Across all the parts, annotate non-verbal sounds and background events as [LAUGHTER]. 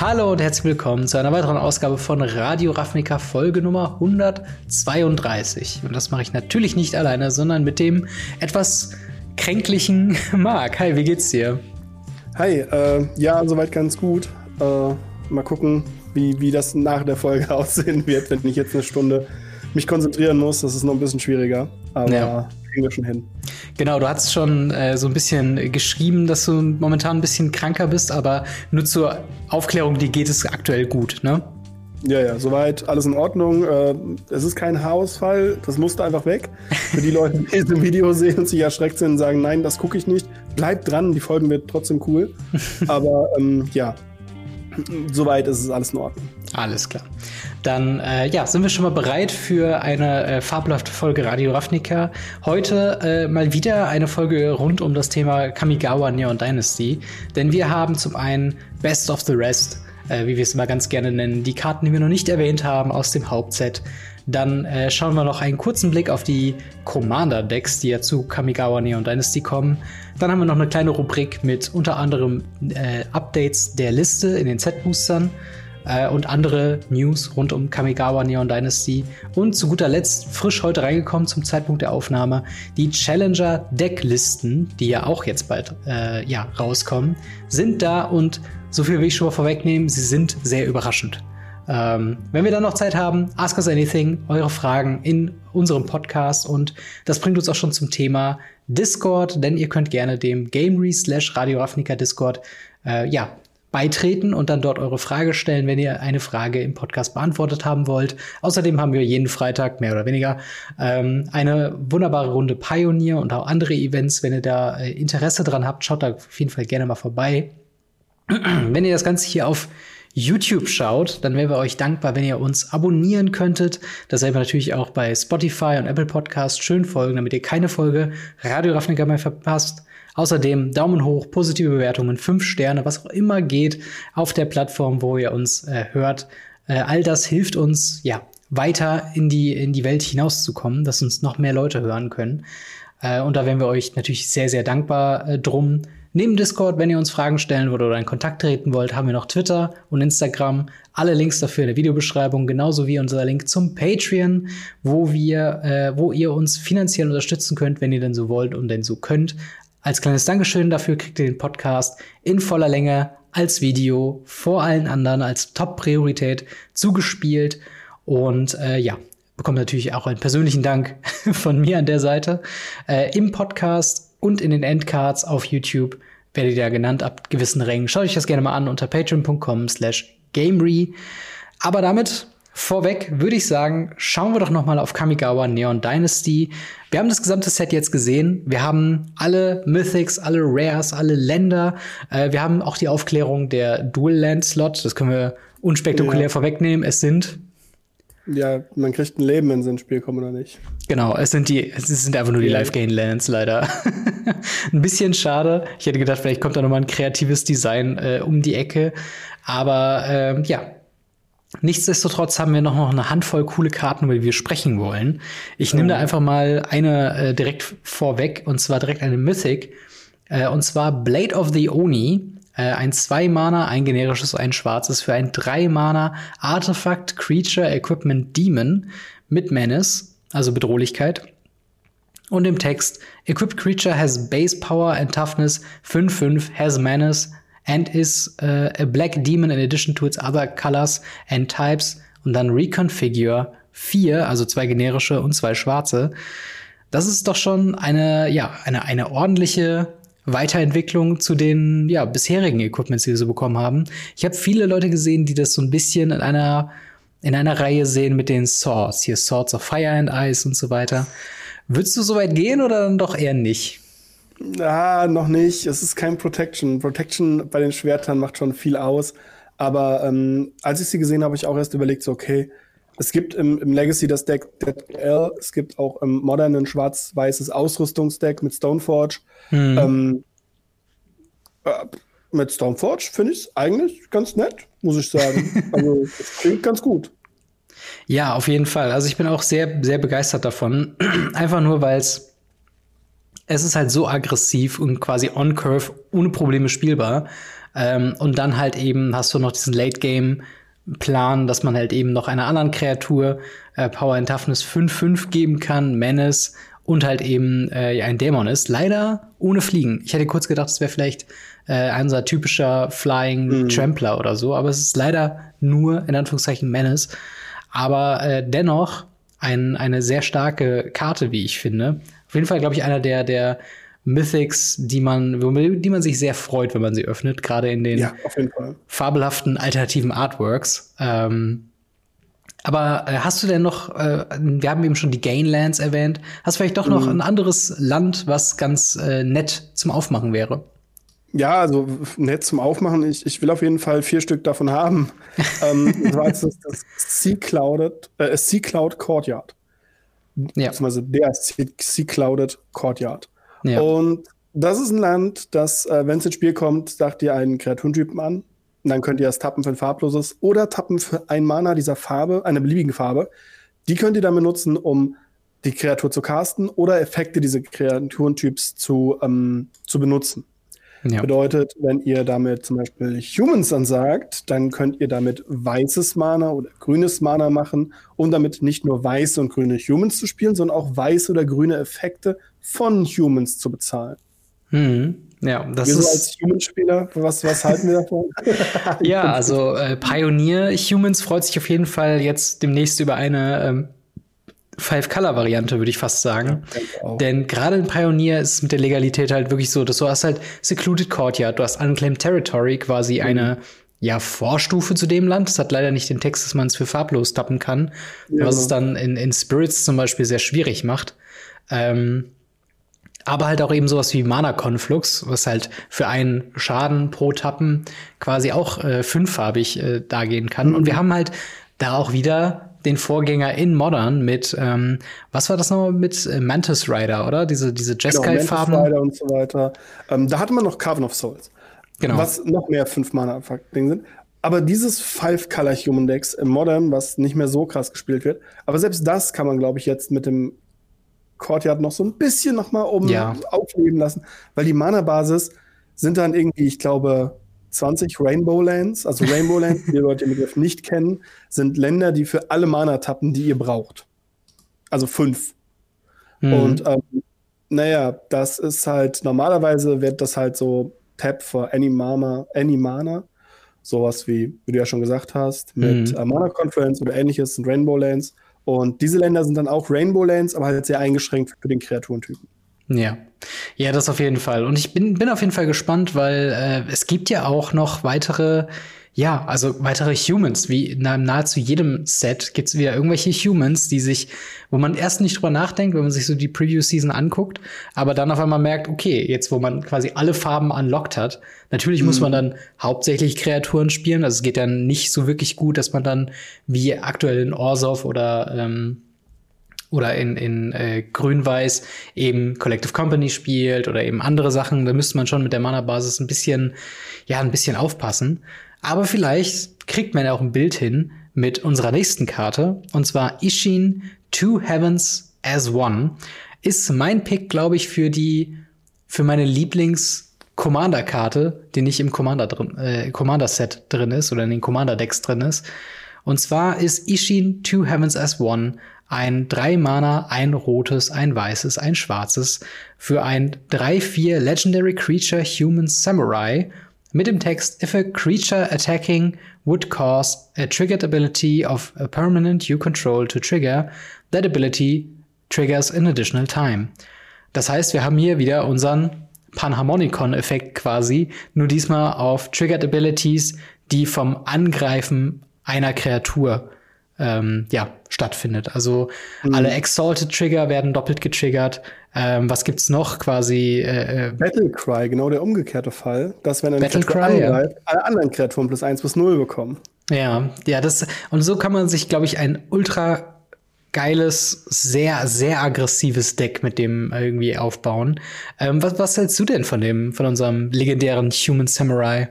Hallo und herzlich willkommen zu einer weiteren Ausgabe von Radio Ravnica Folge Nummer 132. Und das mache ich natürlich nicht alleine, sondern mit dem etwas kränklichen [LAUGHS] Marc. Hi, wie geht's dir? Hi, äh, ja, soweit ganz gut. Äh, mal gucken, wie, wie das nach der Folge [LAUGHS] aussehen wird, wenn ich jetzt eine Stunde mich konzentrieren muss. Das ist noch ein bisschen schwieriger, aber ja. kriegen wir schon hin. Genau, du hast schon äh, so ein bisschen geschrieben, dass du momentan ein bisschen kranker bist, aber nur zur Aufklärung, dir geht es aktuell gut, ne? Ja, ja, soweit alles in Ordnung. Äh, es ist kein Haarausfall, das musste einfach weg. Für die Leute, die es im Video sehen und sich erschreckt sind und sagen, nein, das gucke ich nicht, bleibt dran, die Folgen wird trotzdem cool. [LAUGHS] Aber ähm, ja, soweit ist es alles in Ordnung. Alles klar. Dann äh, ja, sind wir schon mal bereit für eine äh, fabelhafte Folge Radio Ravnica. Heute äh, mal wieder eine Folge rund um das Thema Kamigawa Neon Dynasty. Denn wir haben zum einen Best of the Rest, äh, wie wir es immer ganz gerne nennen, die Karten, die wir noch nicht erwähnt haben aus dem Hauptset. Dann äh, schauen wir noch einen kurzen Blick auf die Commander-Decks, die ja zu Kamigawa Neon Dynasty kommen. Dann haben wir noch eine kleine Rubrik mit unter anderem äh, Updates der Liste in den Z-Boostern äh, und andere News rund um Kamigawa Neon Dynasty. Und zu guter Letzt, frisch heute reingekommen zum Zeitpunkt der Aufnahme, die Challenger Decklisten, die ja auch jetzt bald äh, ja, rauskommen, sind da und so viel will ich schon mal vorwegnehmen, sie sind sehr überraschend. Ähm, wenn wir dann noch Zeit haben, ask us anything, eure Fragen in unserem Podcast und das bringt uns auch schon zum Thema Discord, denn ihr könnt gerne dem Gamery slash Radio Ravnica Discord äh, ja, beitreten und dann dort eure Frage stellen, wenn ihr eine Frage im Podcast beantwortet haben wollt. Außerdem haben wir jeden Freitag, mehr oder weniger, ähm, eine wunderbare Runde Pioneer und auch andere Events. Wenn ihr da äh, Interesse dran habt, schaut da auf jeden Fall gerne mal vorbei. [CLEARS THROAT] wenn ihr das Ganze hier auf YouTube schaut, dann wären wir euch dankbar, wenn ihr uns abonnieren könntet. Dasselbe natürlich auch bei Spotify und Apple Podcasts schön folgen, damit ihr keine Folge Radio Ravnica mehr verpasst. Außerdem Daumen hoch, positive Bewertungen, fünf Sterne, was auch immer geht auf der Plattform, wo ihr uns äh, hört. Äh, all das hilft uns, ja, weiter in die, in die Welt hinauszukommen, dass uns noch mehr Leute hören können. Äh, und da wären wir euch natürlich sehr, sehr dankbar äh, drum. Neben Discord, wenn ihr uns Fragen stellen wollt oder in Kontakt treten wollt, haben wir noch Twitter und Instagram. Alle Links dafür in der Videobeschreibung, genauso wie unser Link zum Patreon, wo wir, äh, wo ihr uns finanziell unterstützen könnt, wenn ihr denn so wollt und denn so könnt. Als kleines Dankeschön dafür kriegt ihr den Podcast in voller Länge als Video vor allen anderen als Top-Priorität zugespielt. Und äh, ja, bekommt natürlich auch einen persönlichen Dank [LAUGHS] von mir an der Seite. Äh, Im Podcast und in den Endcards auf YouTube werdet ihr ja genannt ab gewissen Rängen. Schaut euch das gerne mal an unter patreon.com slash gamery. Aber damit vorweg würde ich sagen, schauen wir doch noch mal auf Kamigawa Neon Dynasty. Wir haben das gesamte Set jetzt gesehen. Wir haben alle Mythics, alle Rares, alle Länder. Äh, wir haben auch die Aufklärung der Dual Land Slot. Das können wir unspektakulär ja. vorwegnehmen. Es sind ja, man kriegt ein Leben, wenn sie ins Spiel kommen oder nicht. Genau, es sind die, es sind einfach nur die Life Gain Lands leider. [LAUGHS] ein bisschen schade. Ich hätte gedacht, vielleicht kommt da noch mal ein kreatives Design äh, um die Ecke. Aber ähm, ja, Nichtsdestotrotz haben wir noch, noch eine Handvoll coole Karten, über die wir sprechen wollen. Ich nehme da oh. einfach mal eine äh, direkt vorweg, und zwar direkt eine Mythic. Äh, und zwar Blade of the Oni. Äh, ein 2-Mana, ein generisches, ein schwarzes für ein 3-Mana Artefakt Creature Equipment Demon mit Menace, also Bedrohlichkeit. Und im Text, Equipped Creature has Base Power and Toughness 5-5, has Menace, and is uh, a black demon in addition to its other colors and types und dann reconfigure vier, also zwei generische und zwei schwarze. Das ist doch schon eine, ja, eine, eine ordentliche Weiterentwicklung zu den ja, bisherigen Equipments, die so bekommen haben. Ich habe viele Leute gesehen, die das so ein bisschen in einer, in einer Reihe sehen mit den Swords. Hier Swords of Fire and Ice und so weiter. Würdest du so weit gehen oder dann doch eher nicht? Ah, noch nicht. Es ist kein Protection. Protection bei den Schwertern macht schon viel aus. Aber ähm, als ich sie gesehen habe, habe ich auch erst überlegt, so, okay, es gibt im, im Legacy das Deck Dead L, es gibt auch im Modern ein schwarz-weißes Ausrüstungsdeck mit Stoneforge. Hm. Ähm, äh, mit Stoneforge finde ich es eigentlich ganz nett, muss ich sagen. [LAUGHS] also, es klingt ganz gut. Ja, auf jeden Fall. Also ich bin auch sehr, sehr begeistert davon. [CLEARS THROAT] Einfach nur, weil es es ist halt so aggressiv und quasi on-curve ohne Probleme spielbar. Ähm, und dann halt eben hast du noch diesen Late Game Plan, dass man halt eben noch einer anderen Kreatur äh, Power and Toughness 5-5 geben kann, Menace und halt eben äh, ein Dämon ist. Leider ohne Fliegen. Ich hätte kurz gedacht, es wäre vielleicht äh, ein unser typischer Flying mhm. Trampler oder so, aber es ist leider nur in Anführungszeichen Menace. Aber äh, dennoch ein, eine sehr starke Karte, wie ich finde. Auf jeden Fall, glaube ich, einer der, der Mythics, die man, die man sich sehr freut, wenn man sie öffnet, gerade in den ja, fabelhaften alternativen Artworks. Ähm, aber äh, hast du denn noch, äh, wir haben eben schon die Gainlands erwähnt, hast du vielleicht doch noch mhm. ein anderes Land, was ganz äh, nett zum Aufmachen wäre? Ja, also nett zum Aufmachen. Ich, ich will auf jeden Fall vier Stück davon haben. [LAUGHS] ähm, das war jetzt das, das Sea, Clouded, äh, sea Cloud Courtyard. Ja. Beziehungsweise der Sea Clouded Courtyard. Ja. Und das ist ein Land, das, äh, wenn es ins Spiel kommt, sagt ihr einen Kreaturentypen an. Und dann könnt ihr das tappen für ein farbloses oder tappen für ein Mana dieser Farbe, einer beliebigen Farbe. Die könnt ihr dann benutzen, um die Kreatur zu casten oder Effekte dieser Kreaturentyps zu, ähm, zu benutzen. Ja. Bedeutet, wenn ihr damit zum Beispiel Humans ansagt, dann könnt ihr damit weißes Mana oder grünes Mana machen, um damit nicht nur weiße und grüne Humans zu spielen, sondern auch weiße oder grüne Effekte von Humans zu bezahlen. Mhm. Ja, das wir ist. So als Human-Spieler, was, was halten wir davon? [LAUGHS] [LAUGHS] ja, also äh, Pioneer Humans freut sich auf jeden Fall jetzt demnächst über eine ähm, Five-Color-Variante, würde ich fast sagen. Ja, Denn gerade in Pioneer ist es mit der Legalität halt wirklich so, dass du hast halt Secluded Courtyard, du hast Unclaimed Territory, quasi mhm. eine ja, Vorstufe zu dem Land. Das hat leider nicht den Text, dass man es für farblos tappen kann, ja, was es dann in, in Spirits zum Beispiel sehr schwierig macht. Ähm, aber halt auch eben sowas wie Mana Conflux, was halt für einen Schaden pro Tappen quasi auch äh, fünffarbig äh, dargehen kann. Mhm. Und wir haben halt da auch wieder den Vorgänger in Modern mit, ähm, was war das nochmal mit äh, Mantis Rider, oder? Diese, diese Jeskai-Farben. Genau, Rider und so weiter. Ähm, da hatte man noch Carven of Souls. Genau. Was noch mehr fünf mana ding sind. Aber dieses Five-Color Human Decks im Modern, was nicht mehr so krass gespielt wird, aber selbst das kann man, glaube ich, jetzt mit dem Courtyard noch so ein bisschen noch mal um ja. aufleben lassen, weil die Mana-Basis sind dann irgendwie, ich glaube, 20 Rainbow Lands, also Rainbow Lands, die [LAUGHS] Leute den Begriff nicht kennen, sind Länder, die für alle Mana tappen, die ihr braucht. Also fünf. Mhm. Und ähm, naja, das ist halt, normalerweise wird das halt so Tap for Any Mana, Any Mana. Sowas wie, wie du ja schon gesagt hast, mit mhm. äh, Mana Conference oder ähnliches sind Rainbow Lands. Und diese Länder sind dann auch Rainbow Lands, aber halt sehr eingeschränkt für den Kreaturentypen. Ja. Ja, das auf jeden Fall. Und ich bin, bin auf jeden Fall gespannt, weil äh, es gibt ja auch noch weitere, ja, also weitere Humans. Wie in nahezu jedem Set gibt es wieder irgendwelche Humans, die sich, wo man erst nicht drüber nachdenkt, wenn man sich so die Preview-Season anguckt, aber dann auf einmal merkt, okay, jetzt wo man quasi alle Farben unlockt hat, natürlich mhm. muss man dann hauptsächlich Kreaturen spielen. Also es geht dann nicht so wirklich gut, dass man dann wie aktuell in Orsov oder ähm, oder in, in äh, Grün-Weiß eben Collective Company spielt oder eben andere Sachen, da müsste man schon mit der Mana-Basis ein bisschen, ja, ein bisschen aufpassen. Aber vielleicht kriegt man ja auch ein Bild hin mit unserer nächsten Karte, und zwar Ishin Two Heavens as One. Ist mein Pick, glaube ich, für die, für meine Lieblings- Commander-Karte, die nicht im Commander drin, äh, Commander-Set drin ist oder in den Commander-Decks drin ist. Und zwar ist Ishin Two Heavens as One ein 3 Mana, ein rotes, ein weißes, ein schwarzes für ein 3-4 Legendary Creature Human Samurai mit dem Text If a creature attacking would cause a triggered ability of a permanent you control to trigger, that ability triggers an additional time. Das heißt, wir haben hier wieder unseren Panharmonicon-Effekt quasi, nur diesmal auf Triggered Abilities, die vom Angreifen einer Kreatur ähm, ja, stattfindet. Also mhm. alle Exalted Trigger werden doppelt getriggert. Ähm, was gibt's noch quasi? Äh, äh Battlecry, genau der umgekehrte Fall, dass wenn ein Battlecry angreift, ja. alle anderen Kreaturen plus eins bis null bekommen. Ja, ja, das und so kann man sich, glaube ich, ein ultra geiles, sehr, sehr aggressives Deck mit dem irgendwie aufbauen. Ähm, was, was hältst du denn von dem, von unserem legendären Human Samurai?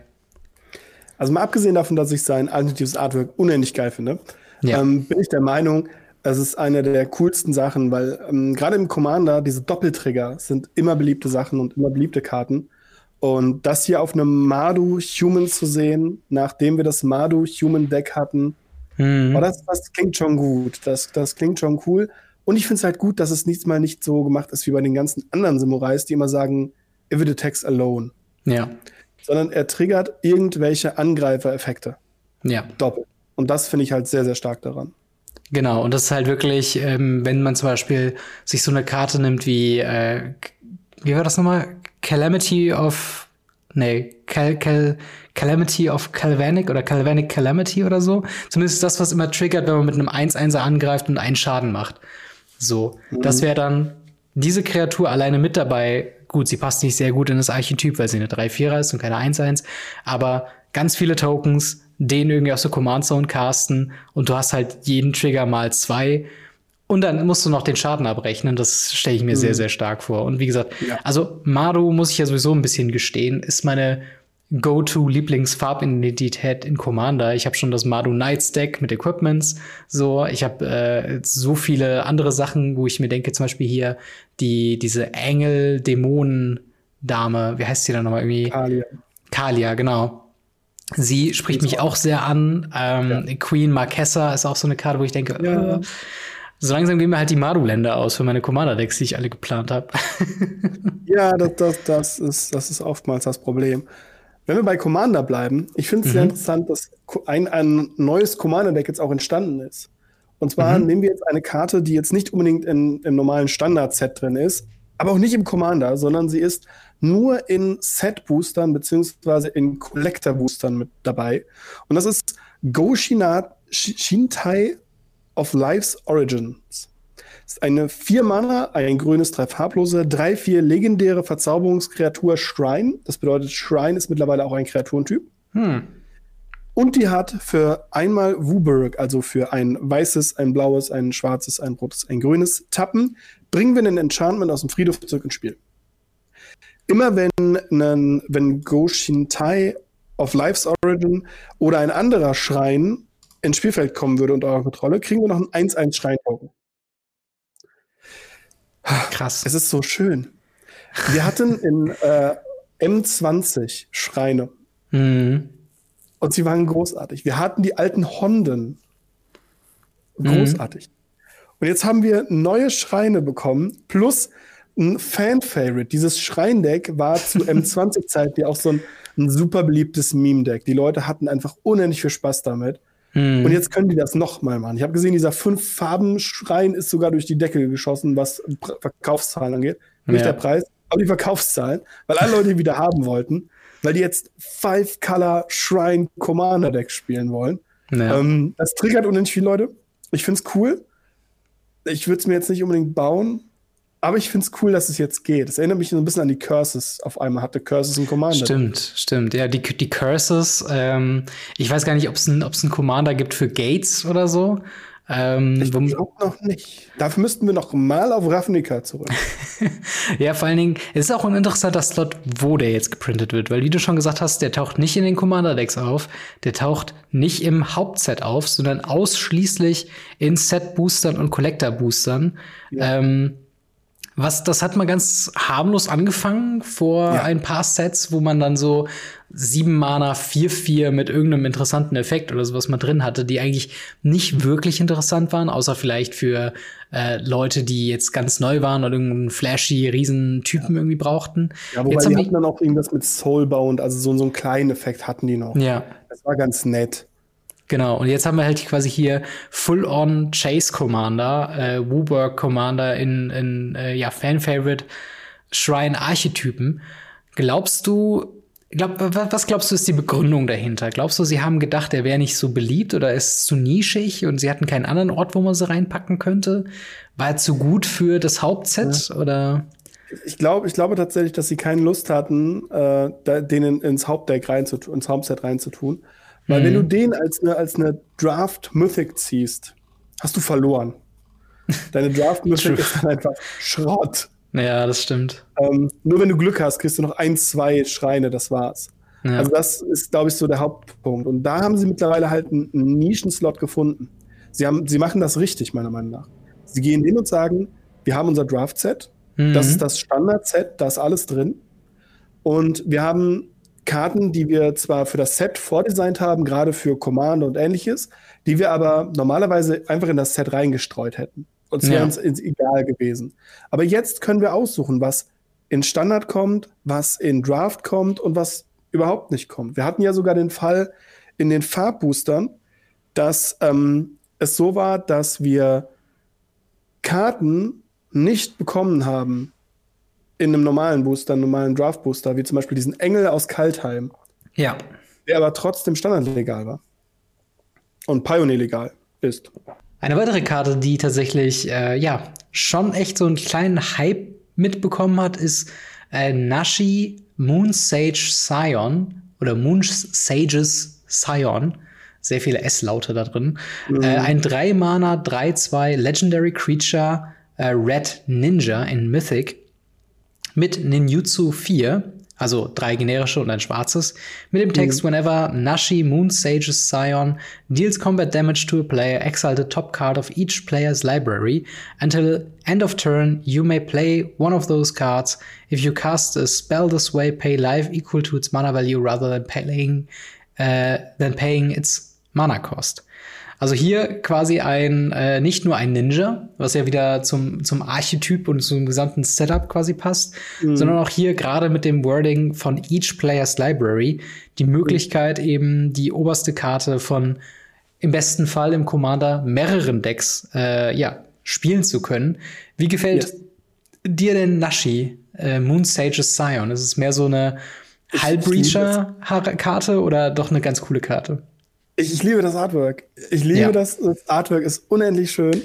Also mal abgesehen davon, dass ich sein alternatives Artwork unendlich geil finde, ja. ähm, bin ich der Meinung, es ist eine der coolsten Sachen, weil ähm, gerade im Commander diese Doppeltrigger sind immer beliebte Sachen und immer beliebte Karten. Und das hier auf einem Madu Human zu sehen, nachdem wir das Madu Human Deck hatten, mhm. oh, das, das klingt schon gut. Das, das klingt schon cool. Und ich finde es halt gut, dass es nichts mal nicht so gemacht ist wie bei den ganzen anderen Samurais, die immer sagen, if it attacks alone. Ja. Sondern er triggert irgendwelche Angreifereffekte. Ja. Doppelt. Und das finde ich halt sehr, sehr stark daran. Genau, und das ist halt wirklich, ähm, wenn man zum Beispiel sich so eine Karte nimmt wie, äh, wie war das nochmal? Calamity of, nee, Cal, Cal, Calamity of Calvanic oder Calvanic Calamity oder so. Zumindest das, was immer triggert, wenn man mit einem 1-1er angreift und einen Schaden macht. So, mhm. das wäre dann diese Kreatur alleine mit dabei. Gut, sie passt nicht sehr gut in das Archetyp, weil sie eine 3-4er ist und keine 1-1, aber ganz viele Tokens, den irgendwie aus der Command Zone casten und du hast halt jeden Trigger mal zwei. Und dann musst du noch den Schaden abrechnen. Das stelle ich mir mhm. sehr, sehr stark vor. Und wie gesagt, ja. also Maru muss ich ja sowieso ein bisschen gestehen, ist meine Go-to-Lieblingsfarbidentität in Commander. Ich habe schon das Madu Knights Deck mit Equipments. So, ich habe äh, so viele andere Sachen, wo ich mir denke, zum Beispiel hier die diese Engel Dämonen Dame. Wie heißt sie dann nochmal irgendwie? Kalia. Kalia, genau. Sie spricht mich auch sehr an. Ähm, ja. Queen Marquesa ist auch so eine Karte, wo ich denke, ja. äh, so langsam gehen mir halt die Madu-Länder aus für meine Commander-Decks, die ich alle geplant habe. [LAUGHS] ja, das, das, das, ist, das ist oftmals das Problem. Wenn wir bei Commander bleiben, ich finde es mhm. sehr interessant, dass ein, ein neues Commander-Deck jetzt auch entstanden ist. Und zwar mhm. nehmen wir jetzt eine Karte, die jetzt nicht unbedingt in, im normalen Standard-Set drin ist, aber auch nicht im Commander, sondern sie ist nur in Set-Boostern beziehungsweise in Collector-Boostern mit dabei. Und das ist Go Shintai of Life's Origins. Ist eine 4 Mana, ein grünes, drei farblose, 3-4 legendäre Verzauberungskreatur Shrine. Das bedeutet, Shrine ist mittlerweile auch ein Kreaturentyp. Hm. Und die hat für einmal Wuburg, also für ein weißes, ein blaues, ein schwarzes, ein rotes, ein grünes Tappen, bringen wir einen Enchantment aus dem Friedhof zurück ins Spiel. Immer wenn, einen, wenn Goshintai of Life's Origin oder ein anderer Schrein ins Spielfeld kommen würde unter eurer Kontrolle, kriegen wir noch einen 1-1-Schrein-Token. Krass. Es ist so schön. Wir hatten in äh, M20 Schreine. Mhm. Und sie waren großartig. Wir hatten die alten Honden. Großartig. Mhm. Und jetzt haben wir neue Schreine bekommen, plus ein Fan-Favorite. Dieses Schreindeck war zu [LAUGHS] M20-Zeiten ja auch so ein, ein super beliebtes Meme-Deck. Die Leute hatten einfach unendlich viel Spaß damit. Mhm. Und jetzt können die das nochmal machen. Ich habe gesehen, dieser Fünf-Farben-Schrein ist sogar durch die Decke geschossen, was Verkaufszahlen angeht. Nicht ja. der Preis, aber die Verkaufszahlen, weil alle Leute die wieder haben wollten, weil die jetzt Five-Color Shrine Commander Deck spielen wollen. Ja. Ähm, das triggert unendlich viele Leute. Ich finde es cool. Ich würde es mir jetzt nicht unbedingt bauen, aber ich finde es cool, dass es jetzt geht. Es erinnert mich so ein bisschen an die Curses. Auf einmal hatte Curses ein Commander. Stimmt, stimmt. Ja, die, die Curses, ähm, ich weiß gar nicht, ob es ein, ein Commander gibt für Gates oder so. Ähm, ich glaube noch nicht. Dafür müssten wir noch mal auf Ravnica zurück. [LAUGHS] ja, vor allen Dingen, es ist auch ein interessanter Slot, wo der jetzt geprintet wird, weil wie du schon gesagt hast, der taucht nicht in den Commander-Decks auf, der taucht nicht im Hauptset auf, sondern ausschließlich in Set-Boostern und Collector-Boostern. Ja. Ähm, was, das hat mal ganz harmlos angefangen vor ja. ein paar Sets, wo man dann so sieben Mana 4-4 mit irgendeinem interessanten Effekt oder sowas mal drin hatte, die eigentlich nicht wirklich interessant waren, außer vielleicht für äh, Leute, die jetzt ganz neu waren oder irgendeinen flashy Riesentypen ja. irgendwie brauchten. Ja, wobei jetzt die hatten dann auch irgendwas mit Soulbound, also so, so einen kleinen Effekt hatten die noch. Ja. Das war ganz nett. Genau, und jetzt haben wir halt quasi hier Full-on Chase Commander, äh, Wooburg Commander in, in äh, ja, Fan-Favorite Shrine-Archetypen. Glaubst du, glaub, was glaubst du ist die Begründung dahinter? Glaubst du, sie haben gedacht, er wäre nicht so beliebt oder ist zu nischig und sie hatten keinen anderen Ort, wo man sie reinpacken könnte? War er zu gut für das Hauptset ja. oder? Ich glaube, ich glaube tatsächlich, dass sie keine Lust hatten, äh, den ins Hauptdeck reinzutun, ins Hauptset reinzutun. Weil mhm. wenn du mhm. den als eine, als eine Draft Mythic ziehst, hast du verloren. Deine Draft Mythic ist dann einfach Schrott. Ja, das stimmt. Ähm, nur wenn du Glück hast, kriegst du noch ein, zwei Schreine, das war's. Ja. Also das ist, glaube ich, so der Hauptpunkt. Und da haben sie mittlerweile halt einen, einen Nischenslot gefunden. Sie, haben, sie machen das richtig, meiner Meinung nach. Sie gehen hin und sagen, wir haben unser Draft-Set, mhm. das ist das Standard-Set, da ist alles drin. Und wir haben Karten, die wir zwar für das Set vordesignt haben, gerade für Commander und ähnliches, die wir aber normalerweise einfach in das Set reingestreut hätten. Uns ja. wäre uns egal gewesen. Aber jetzt können wir aussuchen, was in Standard kommt, was in Draft kommt und was überhaupt nicht kommt. Wir hatten ja sogar den Fall in den Farbboostern, dass ähm, es so war, dass wir Karten nicht bekommen haben in einem normalen Booster, einem normalen Draft-Booster, wie zum Beispiel diesen Engel aus Kaltheim. Ja. Der aber trotzdem standardlegal war. Und Pioneer legal ist. Eine weitere Karte, die tatsächlich, äh, ja, schon echt so einen kleinen Hype mitbekommen hat, ist äh, Nashi Moon Sage Scion oder Moon Sages Scion. Sehr viele S-Laute da drin. Mhm. Äh, ein 3-Mana, 3-2 Legendary Creature äh, Red Ninja in Mythic mit Ninjutsu 4 also drei generische und ein schwarzes, mit dem Text mhm. Whenever Nashi Moon Sage's Scion deals combat damage to a player, exile the top card of each player's library. Until end of turn, you may play one of those cards. If you cast a spell this way, pay life equal to its mana value rather than paying, uh, than paying its mana cost. Also hier quasi ein, äh, nicht nur ein Ninja, was ja wieder zum, zum Archetyp und zum gesamten Setup quasi passt, mhm. sondern auch hier gerade mit dem Wording von Each Player's Library die Möglichkeit, mhm. eben die oberste Karte von im besten Fall im Commander mehreren Decks äh, ja, spielen zu können. Wie gefällt yes. dir denn Nashi, äh, Moon Sage's Scion? Ist es mehr so eine Hull-Breacher-Karte oder doch eine ganz coole Karte? Ich, ich liebe das Artwork. Ich liebe ja. das. Das Artwork ist unendlich schön.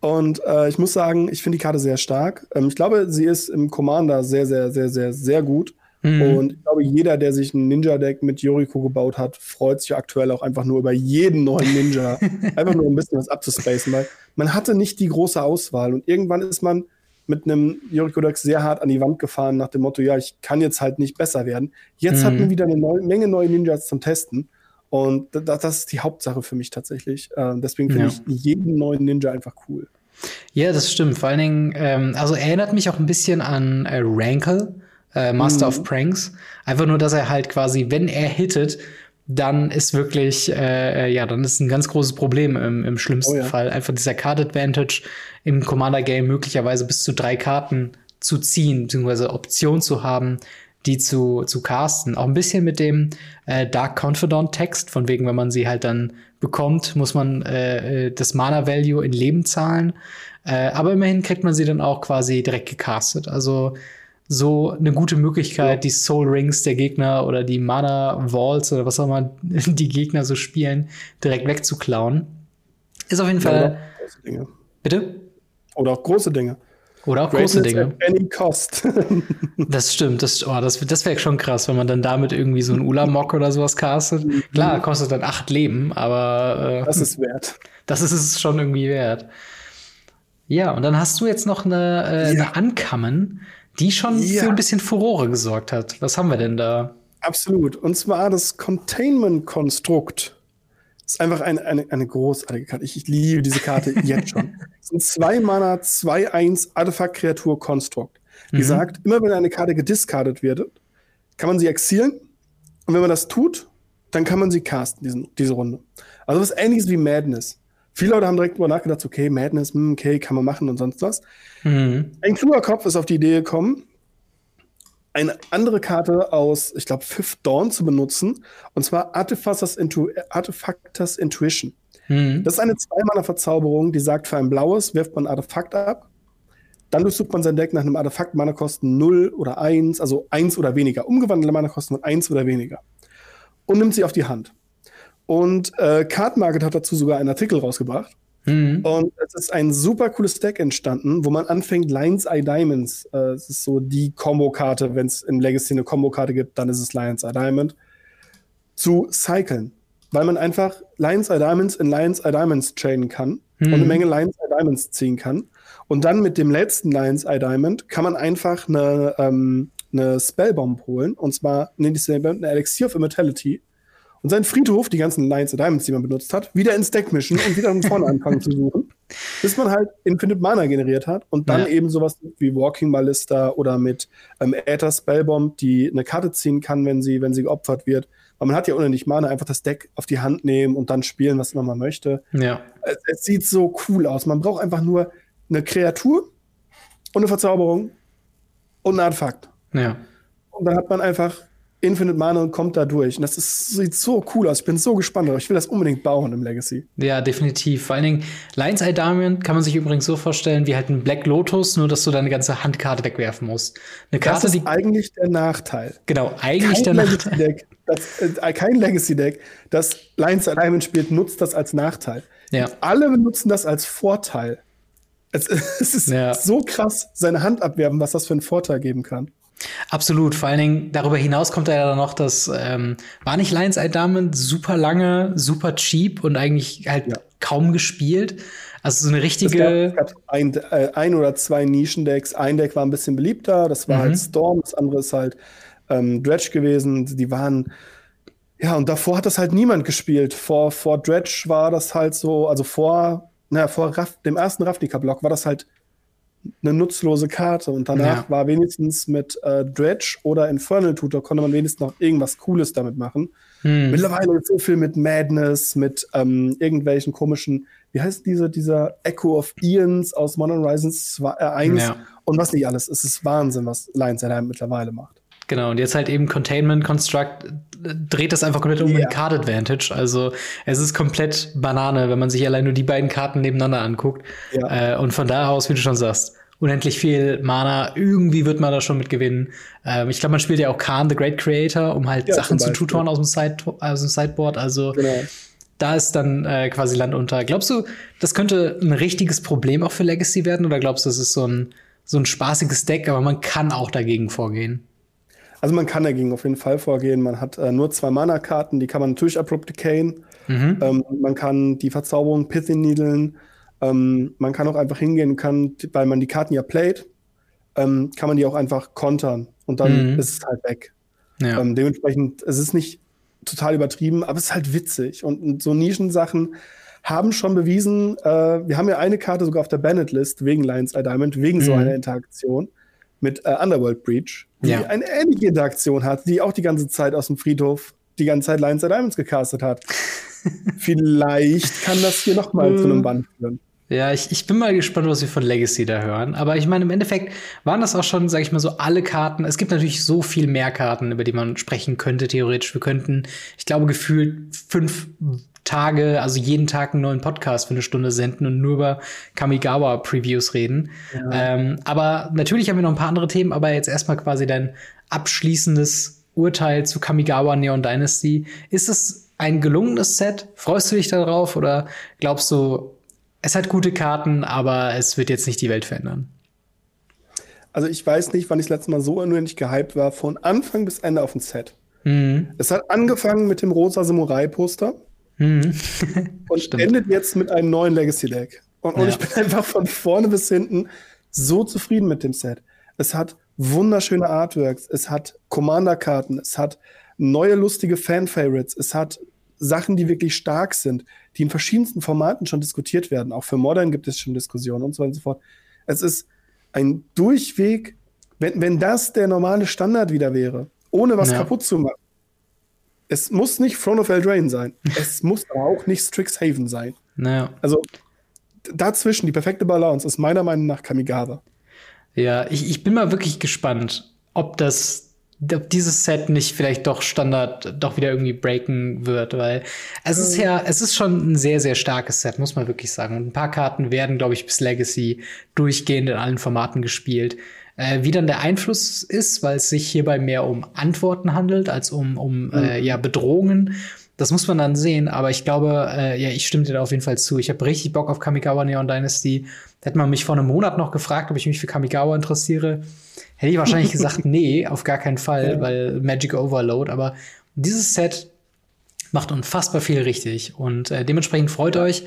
Und äh, ich muss sagen, ich finde die Karte sehr stark. Ähm, ich glaube, sie ist im Commander sehr, sehr, sehr, sehr, sehr gut. Mhm. Und ich glaube, jeder, der sich ein Ninja-Deck mit Yoriko gebaut hat, freut sich aktuell auch einfach nur über jeden neuen Ninja. [LAUGHS] einfach nur ein bisschen was abzuspacen, weil man hatte nicht die große Auswahl. Und irgendwann ist man mit einem Yoriko-Deck sehr hart an die Wand gefahren, nach dem Motto, ja, ich kann jetzt halt nicht besser werden. Jetzt mhm. hat man wieder eine neue, Menge neue Ninjas zum Testen. Und das, das ist die Hauptsache für mich tatsächlich. Äh, deswegen finde ja. ich jeden neuen Ninja einfach cool. Ja, das stimmt. Vor allen Dingen, ähm, also erinnert mich auch ein bisschen an äh, Rankle, äh, Master mhm. of Pranks. Einfach nur, dass er halt quasi, wenn er hittet, dann ist wirklich, äh, ja, dann ist ein ganz großes Problem im, im schlimmsten oh, ja. Fall. Einfach dieser Card Advantage im Commander-Game möglicherweise bis zu drei Karten zu ziehen, beziehungsweise Option zu haben, die zu, zu casten. Auch ein bisschen mit dem äh, Dark Confidant Text, von wegen, wenn man sie halt dann bekommt, muss man äh, äh, das Mana Value in Leben zahlen. Äh, aber immerhin kriegt man sie dann auch quasi direkt gecastet. Also so eine gute Möglichkeit, ja. die Soul Rings der Gegner oder die Mana Vaults oder was auch immer [LAUGHS] die Gegner so spielen, direkt wegzuklauen. Ist auf jeden Fall. Bitte? Oder auch große Dinge. Oder auch große Dinge. any cost. [LAUGHS] das stimmt, das, oh, das, das wäre schon krass, wenn man dann damit irgendwie so ein Ulamok oder sowas castet. Mhm. Klar, kostet dann acht Leben, aber äh, das ist wert. Das ist es schon irgendwie wert. Ja, und dann hast du jetzt noch eine, äh, ja. eine Ankammen, die schon ja. für ein bisschen Furore gesorgt hat. Was haben wir denn da? Absolut. Und zwar das Containment-Konstrukt. Ist einfach eine, eine, eine großartige Karte. Ich, ich liebe diese Karte jetzt schon. [LAUGHS] Es sind zwei Mana, 2-1 Artefakt-Kreatur Construct. Die mhm. sagt, immer wenn eine Karte gediscardet wird, kann man sie exilen. Und wenn man das tut, dann kann man sie casten, diesen, diese Runde. Also was ähnliches wie Madness. Viele Leute haben direkt drüber nachgedacht, okay, Madness, hm, okay, kann man machen und sonst was. Mhm. Ein kluger Kopf ist auf die Idee gekommen, eine andere Karte aus, ich glaube, Fifth Dawn zu benutzen. Und zwar Artefactors, Intu Artefactors Intuition. Mhm. Das ist eine Zwei-Mana-Verzauberung, die sagt, für ein blaues wirft man ein Artefakt ab. Dann durchsucht man sein Deck nach einem Artefakt Mana-Kosten 0 oder 1, also 1 oder weniger. Umgewandelte Mana-Kosten von 1 oder weniger. Und nimmt sie auf die Hand. Und äh, Card Market hat dazu sogar einen Artikel rausgebracht. Mhm. Und es ist ein super cooles Deck entstanden, wo man anfängt, Lions Eye Diamonds, äh, es ist so die Combo-Karte, wenn es in Legacy eine Combo-Karte gibt, dann ist es Lions Eye Diamond, zu cyclen. Weil man einfach Lions Eye Diamonds in Lions Eye Diamonds chainen kann mhm. und eine Menge Lions Eye Diamonds ziehen kann. Und dann mit dem letzten Lions Eye Diamond kann man einfach eine, ähm, eine Spellbomb holen. Und zwar, nennt die eine Elixir of Immortality und seinen Friedhof, die ganzen Lions und Diamonds, die man benutzt hat, wieder ins Deck mischen und wieder von vorne anfangen zu suchen. [LAUGHS] Bis man halt Infinite Mana generiert hat und dann ja. eben sowas wie Walking Ballista oder mit ähm, Aether Spellbomb, die eine Karte ziehen kann, wenn sie, wenn sie geopfert wird. Weil man hat ja unendlich Mana, einfach das Deck auf die Hand nehmen und dann spielen, was immer man möchte. Ja. Es, es sieht so cool aus. Man braucht einfach nur eine Kreatur und eine Verzauberung und ein Artefakt. Ja. Und dann hat man einfach Infinite Mana kommt da durch. Und das ist, sieht so cool aus. Ich bin so gespannt Ich will das unbedingt bauen im Legacy. Ja, definitiv. Vor allen Dingen, Lions Eye Diamond kann man sich übrigens so vorstellen wie halt ein Black Lotus, nur dass du deine ganze Handkarte wegwerfen musst. Eine Karte, das ist die eigentlich der Nachteil. Genau, eigentlich kein der Nachteil. Deck, das, äh, kein Legacy-Deck, das Lions Eye Diamond spielt, nutzt das als Nachteil. Ja. alle benutzen das als Vorteil. Es, [LAUGHS] es ist ja. so krass, seine Hand abwerben, was das für einen Vorteil geben kann. Absolut. Vor allen Dingen darüber hinaus kommt ja dann noch, dass ähm, war nicht Lions Eye Diamond super lange, super cheap und eigentlich halt ja. kaum gespielt. Also so eine richtige. Es gab, es gab ein, äh, ein, oder zwei Nischendecks. Ein Deck war ein bisschen beliebter, das war halt mhm. halt Storm, das andere ist halt ähm, Dredge gewesen. Die waren. Ja, und davor hat das halt niemand gespielt. Vor, vor Dredge war das halt so, also vor, naja, vor Raff, dem ersten Ravnica-Block war das halt eine nutzlose Karte. Und danach ja. war wenigstens mit äh, Dredge oder Infernal Tutor konnte man wenigstens noch irgendwas Cooles damit machen. Hm. Mittlerweile so viel mit Madness, mit ähm, irgendwelchen komischen, wie heißt diese, dieser Echo of Ians aus Modern Horizons 2, äh, 1 ja. und was nicht alles. Es ist Wahnsinn, was Lions Heim mittlerweile macht. Genau, und jetzt halt eben Containment Construct dreht das einfach komplett um yeah. Card Advantage. Also es ist komplett Banane, wenn man sich allein nur die beiden Karten nebeneinander anguckt. Ja. Äh, und von da aus, wie du schon sagst, unendlich viel Mana. Irgendwie wird man da schon mit gewinnen. Ähm, ich glaube, man spielt ja auch Khan, the Great Creator, um halt ja, Sachen zu tutoren aus dem, Side aus dem Sideboard. Also genau. da ist dann äh, quasi Land unter. Glaubst du, das könnte ein richtiges Problem auch für Legacy werden? Oder glaubst du, das ist so ein, so ein spaßiges Deck, aber man kann auch dagegen vorgehen? Also man kann dagegen auf jeden Fall vorgehen. Man hat äh, nur zwei Mana-Karten, die kann man natürlich abrupt decayen. Mhm. Ähm, man kann die Verzauberung Pithy Needlen. Ähm, man kann auch einfach hingehen, kann, weil man die Karten ja playt, ähm, kann man die auch einfach kontern und dann mhm. ist es halt weg. Ja. Ähm, dementsprechend, es ist nicht total übertrieben, aber es ist halt witzig. Und, und so Nischensachen haben schon bewiesen, äh, wir haben ja eine Karte sogar auf der Banned-List wegen Lions Eye Diamond, wegen mhm. so einer Interaktion mit äh, Underworld Breach, die ja. eine ähnliche Interaktion hat, die auch die ganze Zeit aus dem Friedhof die ganze Zeit Lions of Diamonds gecastet hat. [LAUGHS] Vielleicht kann das hier noch mal zu einem Band führen. Ja, ich, ich bin mal gespannt, was wir von Legacy da hören. Aber ich meine, im Endeffekt waren das auch schon, sag ich mal, so alle Karten. Es gibt natürlich so viel mehr Karten, über die man sprechen könnte, theoretisch. Wir könnten, ich glaube, gefühlt fünf Tage, also jeden Tag einen neuen Podcast für eine Stunde senden und nur über Kamigawa-Previews reden. Ja. Ähm, aber natürlich haben wir noch ein paar andere Themen, aber jetzt erstmal quasi dein abschließendes Urteil zu Kamigawa Neon Dynasty. Ist es ein gelungenes Set? Freust du dich darauf oder glaubst du, es hat gute Karten, aber es wird jetzt nicht die Welt verändern? Also ich weiß nicht, wann ich das letzte Mal so unendlich gehypt war, von Anfang bis Ende auf dem Set. Mhm. Es hat angefangen mit dem rosa Samurai-Poster. Mhm. [LAUGHS] und Stimmt. endet jetzt mit einem neuen Legacy-Deck. Und, und ja. ich bin [LAUGHS] einfach von vorne bis hinten so zufrieden mit dem Set. Es hat wunderschöne Artworks, es hat Commander-Karten, es hat neue lustige Fan-Favorites, es hat Sachen, die wirklich stark sind, die in verschiedensten Formaten schon diskutiert werden. Auch für Modern gibt es schon Diskussionen und so weiter und so fort. Es ist ein Durchweg, wenn, wenn das der normale Standard wieder wäre, ohne was ja. kaputt zu machen, es muss nicht Throne of Eldraine sein. [LAUGHS] es muss aber auch nicht Strixhaven sein. Naja. Also dazwischen die perfekte Balance ist meiner Meinung nach Kamigawa. Ja, ich, ich bin mal wirklich gespannt, ob das ob dieses Set nicht vielleicht doch Standard doch wieder irgendwie breaken wird, weil es ist ja, es ist schon ein sehr, sehr starkes Set, muss man wirklich sagen. Und ein paar Karten werden, glaube ich, bis Legacy durchgehend in allen Formaten gespielt. Äh, wie dann der Einfluss ist, weil es sich hierbei mehr um Antworten handelt als um, um mhm. äh, ja, Bedrohungen. Das muss man dann sehen, aber ich glaube, äh, ja, ich stimme dir da auf jeden Fall zu. Ich habe richtig Bock auf Kamigawa Neon Dynasty. Hätte man mich vor einem Monat noch gefragt, ob ich mich für Kamigawa interessiere, hätte ich wahrscheinlich [LAUGHS] gesagt, nee, auf gar keinen Fall, ja. weil Magic Overload. Aber dieses Set macht unfassbar viel richtig und äh, dementsprechend freut euch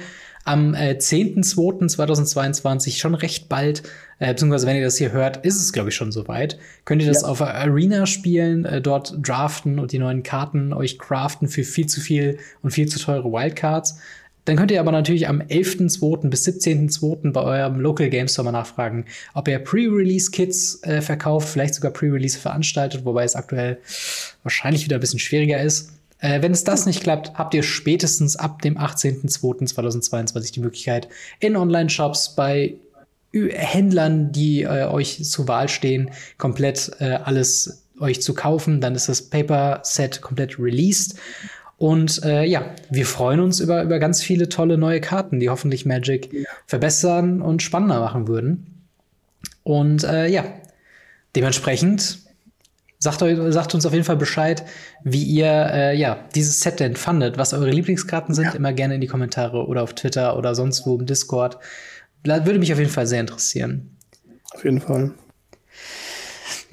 am äh, 10.02.2022, schon recht bald, äh, beziehungsweise wenn ihr das hier hört, ist es, glaube ich, schon soweit. Könnt ihr das ja. auf Arena spielen, äh, dort draften und die neuen Karten euch craften für viel zu viel und viel zu teure Wildcards. Dann könnt ihr aber natürlich am 11.2. bis 17.2. bei eurem Local Game Store mal nachfragen, ob ihr Pre-Release-Kits äh, verkauft, vielleicht sogar Pre-Release veranstaltet, wobei es aktuell wahrscheinlich wieder ein bisschen schwieriger ist. Äh, wenn es das nicht klappt, habt ihr spätestens ab dem 18.02.2022 die Möglichkeit, in Online-Shops bei Händlern, die äh, euch zur Wahl stehen, komplett äh, alles euch zu kaufen. Dann ist das Paper-Set komplett released. Und äh, ja, wir freuen uns über, über ganz viele tolle neue Karten, die hoffentlich Magic ja. verbessern und spannender machen würden. Und äh, ja, dementsprechend sagt, euch, sagt uns auf jeden Fall Bescheid, wie ihr äh, ja, dieses Set denn fandet, was eure Lieblingskarten sind. Ja. Immer gerne in die Kommentare oder auf Twitter oder sonst wo im Discord. Würde mich auf jeden Fall sehr interessieren. Auf jeden Fall.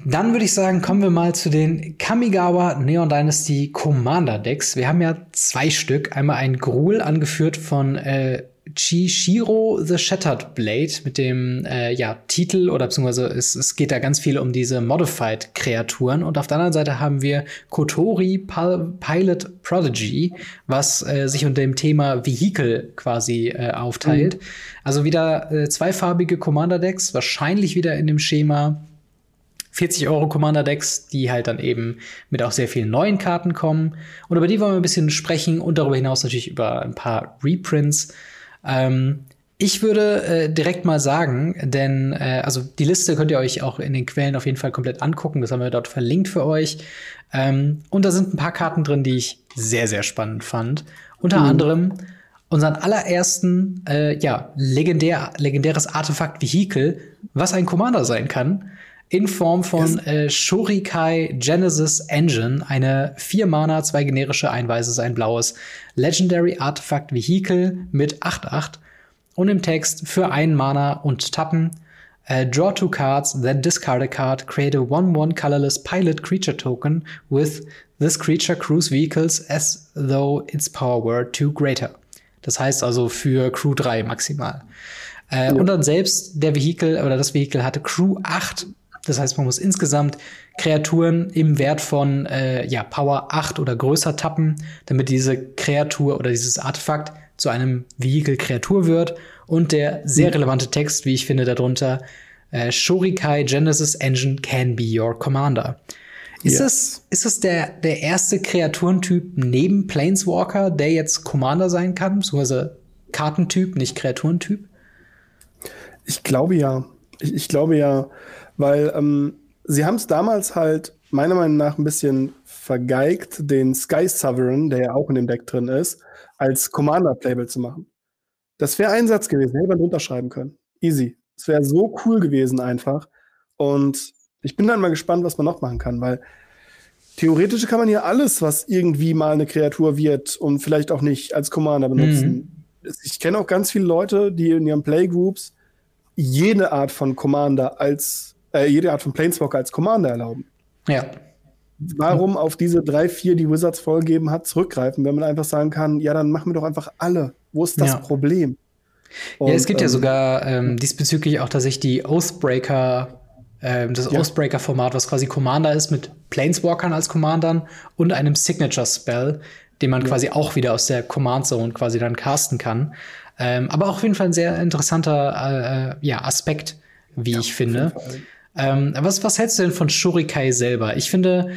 Dann würde ich sagen, kommen wir mal zu den Kamigawa Neon Dynasty Commander Decks. Wir haben ja zwei Stück. Einmal ein Gruul, angeführt von äh, Chishiro the Shattered Blade mit dem äh, ja, Titel oder beziehungsweise es, es geht da ganz viel um diese Modified-Kreaturen. Und auf der anderen Seite haben wir Kotori Pil Pilot Prodigy, was äh, sich unter dem Thema Vehicle quasi äh, aufteilt. Mhm. Also wieder äh, zweifarbige Commander-Decks, wahrscheinlich wieder in dem Schema 40 Euro Commander-Decks, die halt dann eben mit auch sehr vielen neuen Karten kommen. Und über die wollen wir ein bisschen sprechen und darüber hinaus natürlich über ein paar Reprints. Ähm, ich würde äh, direkt mal sagen, denn äh, also die Liste könnt ihr euch auch in den Quellen auf jeden Fall komplett angucken. Das haben wir dort verlinkt für euch. Ähm, und da sind ein paar Karten drin, die ich sehr, sehr spannend fand. Unter mhm. anderem unseren allerersten, äh, ja, legendär, legendäres Artefakt-Vehikel, was ein Commander sein kann in Form von yes. äh, Shurikai Genesis Engine, eine vier Mana, zwei generische, ein weißes, ein blaues Legendary Artifact Vehicle mit 8-8 und im Text für ein Mana und Tappen. Uh, draw two cards, then discard a card, create a 1-1 colorless pilot creature token with this creature cruise vehicles as though its power were two greater. Das heißt also für Crew 3 maximal. Äh, ja. Und dann selbst der Vehikel oder das Vehikel hatte Crew 8 das heißt, man muss insgesamt Kreaturen im Wert von äh, ja, Power 8 oder größer tappen, damit diese Kreatur oder dieses Artefakt zu einem Vehikel-Kreatur wird. Und der sehr relevante Text, wie ich finde, darunter, äh, Shurikai Genesis Engine can be your commander. Ist yes. das, ist das der, der erste Kreaturentyp neben Planeswalker, der jetzt Commander sein kann, beziehungsweise Kartentyp, nicht Kreaturentyp? Ich glaube ja. Ich, ich glaube ja, weil ähm, sie haben es damals halt meiner Meinung nach ein bisschen vergeigt, den Sky Sovereign, der ja auch in dem Deck drin ist, als Commander-Playable zu machen. Das wäre ein Satz gewesen, hätte man unterschreiben können. Easy. Es wäre so cool gewesen einfach. Und ich bin dann mal gespannt, was man noch machen kann, weil theoretisch kann man hier alles, was irgendwie mal eine Kreatur wird und vielleicht auch nicht als Commander benutzen. Mhm. Ich kenne auch ganz viele Leute, die in ihren Playgroups jede Art von Commander als äh, jede Art von Planeswalker als Commander erlauben. Ja. Warum auf diese drei, vier, die Wizards vorgegeben hat, zurückgreifen, wenn man einfach sagen kann, ja, dann machen wir doch einfach alle. Wo ist das ja. Problem? Und, ja, es gibt ähm, ja sogar ähm, diesbezüglich auch tatsächlich die Oathbreaker, ähm, das ja. Oathbreaker-Format, was quasi Commander ist mit Planeswalkern als Commandern und einem Signature-Spell, den man ja. quasi auch wieder aus der Command Zone quasi dann casten kann. Ähm, aber auch auf jeden Fall ein sehr interessanter äh, äh ja, Aspekt, wie ja, ich finde. Ähm, was, was hältst du denn von Shurikai selber? Ich finde,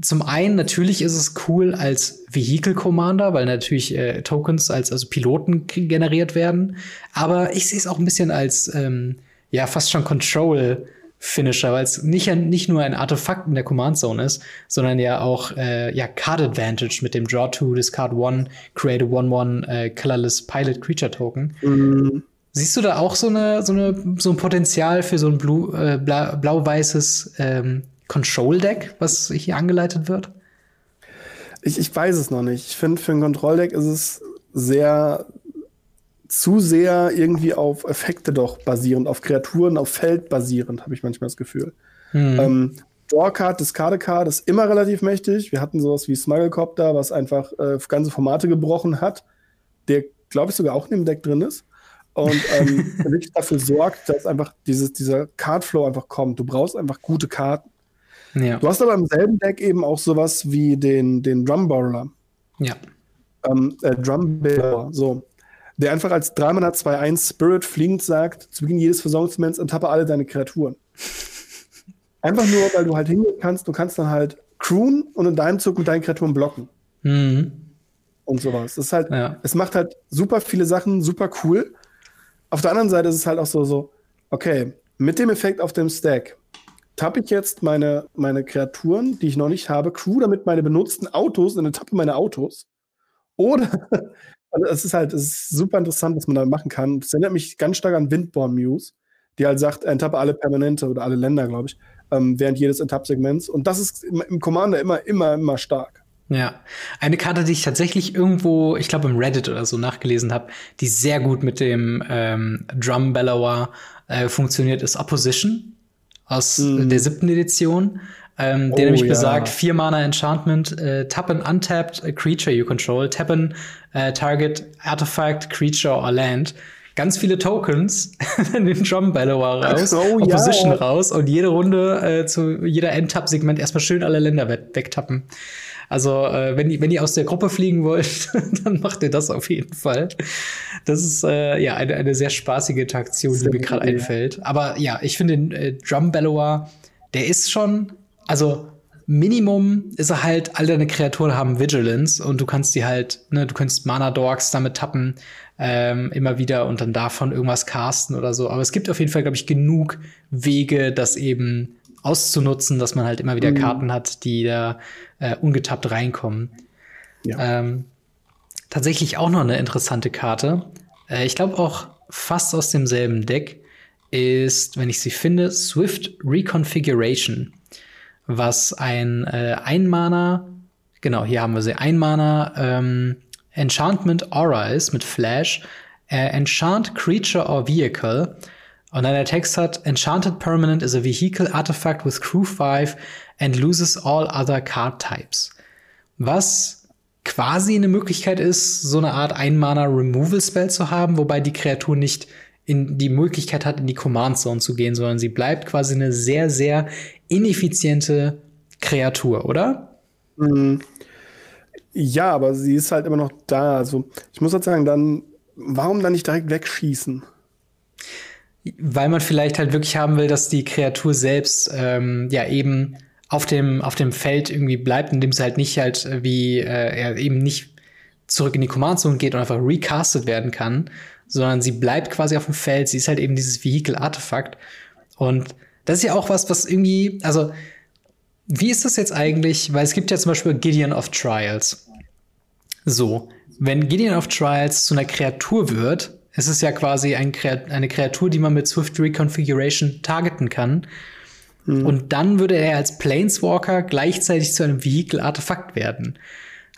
zum einen natürlich ist es cool als Vehicle Commander, weil natürlich äh, Tokens als also Piloten generiert werden. Aber ich sehe es auch ein bisschen als ähm, ja fast schon Control Finisher, weil es nicht, nicht nur ein Artefakt in der Command Zone ist, sondern ja auch äh, ja Card Advantage mit dem Draw 2, Discard 1, Create a 1-1 äh, Colorless Pilot Creature Token. Mhm. Siehst du da auch so, eine, so, eine, so ein Potenzial für so ein äh, blau-weißes ähm, Control-Deck, was hier angeleitet wird? Ich, ich weiß es noch nicht. Ich finde, für ein Control-Deck ist es sehr zu sehr irgendwie auf Effekte doch basierend, auf Kreaturen, auf Feld basierend, habe ich manchmal das Gefühl. Hm. Ähm, Drawcard, Discard-Card ist immer relativ mächtig. Wir hatten sowas wie Smugglecopter, was einfach äh, ganze Formate gebrochen hat, der, glaube ich, sogar auch in dem Deck drin ist und ähm, [LAUGHS] wirklich dafür sorgt, dass einfach dieses, dieser Cardflow einfach kommt. Du brauchst einfach gute Karten. Ja. Du hast aber im selben Deck eben auch sowas wie den, den Drum Borrower. Ja. Ähm, äh, Drum Borrower, so. der einfach als 3 Mana 2-1 Spirit fliegend sagt, zu Beginn jedes Versorgungsmoments enttappe alle deine Kreaturen. [LAUGHS] einfach nur, weil du halt hingehen kannst, du kannst dann halt crewen und in deinem Zug mit deinen Kreaturen blocken. Mhm. Und sowas. Das ist halt, Ja. es macht halt super viele Sachen super cool. Auf der anderen Seite ist es halt auch so, so, okay, mit dem Effekt auf dem Stack tappe ich jetzt meine, meine Kreaturen, die ich noch nicht habe, crew damit meine benutzten Autos und tappe meine Autos. Oder, [LAUGHS] also es ist halt, es ist super interessant, was man da machen kann. Es erinnert mich ganz stark an Windborn Muse, die halt sagt, enttappe alle Permanente oder alle Länder, glaube ich, ähm, während jedes Enttapp-Segments. Und das ist im Commander immer, immer, immer stark. Ja, eine Karte, die ich tatsächlich irgendwo, ich glaube im Reddit oder so nachgelesen habe, die sehr gut mit dem ähm, Drum Bellower äh, funktioniert, ist Opposition aus Mhm. der siebten Edition. Ähm, der Oh, nämlich ja. besagt, vier Mana Enchantment, äh, tap an untapped a creature you control, tap an äh, target artifact, creature or land. Ganz viele Tokens [LAUGHS] in den Drum Bellower raus, Oh, ja. Opposition raus und jede Runde äh, zu jeder Endtap-Segment erstmal schön alle Länder we wegtappen. Also, äh, wenn, ihr, wenn ihr aus der Gruppe fliegen wollt, [LAUGHS] dann macht ihr das auf jeden Fall. Das ist äh, ja eine, eine sehr spaßige Interaktion, die mir gerade einfällt. Aber ja, ich finde den äh, Drum Bellower, der ist schon, also Minimum ist er halt, all deine Kreaturen haben Vigilance und du kannst die halt, ne, du kannst Mana Dorks damit tappen, ähm, immer wieder und dann davon irgendwas casten oder so. Aber es gibt auf jeden Fall, glaube ich, genug Wege, das eben auszunutzen, dass man halt immer wieder Mhm. Karten hat, die da äh, ungetappt reinkommen. Ja. Ähm, tatsächlich auch noch eine interessante Karte. Äh, ich glaube auch fast aus demselben Deck ist, wenn ich sie finde, Swift Reconfiguration, was ein äh, Einmaner, genau, hier haben wir sie, Einmaner ähm, Enchantment Aura ist mit Flash, äh, Enchant Creature or Vehicle. Und dann der Text hat, Enchanted Permanent is a vehicle artifact with crew 5 and loses all other card types. Was quasi eine Möglichkeit ist, so eine Art Ein-Mana-Removal-Spell zu haben, wobei die Kreatur nicht in die Möglichkeit hat, in die Command-Zone zu gehen, sondern sie bleibt quasi eine sehr, sehr ineffiziente Kreatur, oder? Mhm. Ja, aber sie ist halt immer noch da. Also, ich muss halt sagen, dann, warum dann nicht direkt wegschießen? Weil man vielleicht halt wirklich haben will, dass die Kreatur selbst ähm, ja eben auf dem, auf dem Feld irgendwie bleibt, indem sie halt nicht halt äh, wie äh, er eben nicht zurück in die Command-Zone geht und einfach recastet werden kann, sondern sie bleibt quasi auf dem Feld. Sie ist halt eben dieses Vehikel-Artefakt. Und das ist ja auch was, was irgendwie, also, wie ist das jetzt eigentlich? Weil es gibt ja zum Beispiel Gideon of Trials. So, wenn Gideon of Trials zu einer Kreatur wird, es ist ja quasi ein Kreat eine Kreatur, die man mit Swift Reconfiguration targeten kann. Und dann würde er als Planeswalker gleichzeitig zu einem Vehikel-Artefakt werden.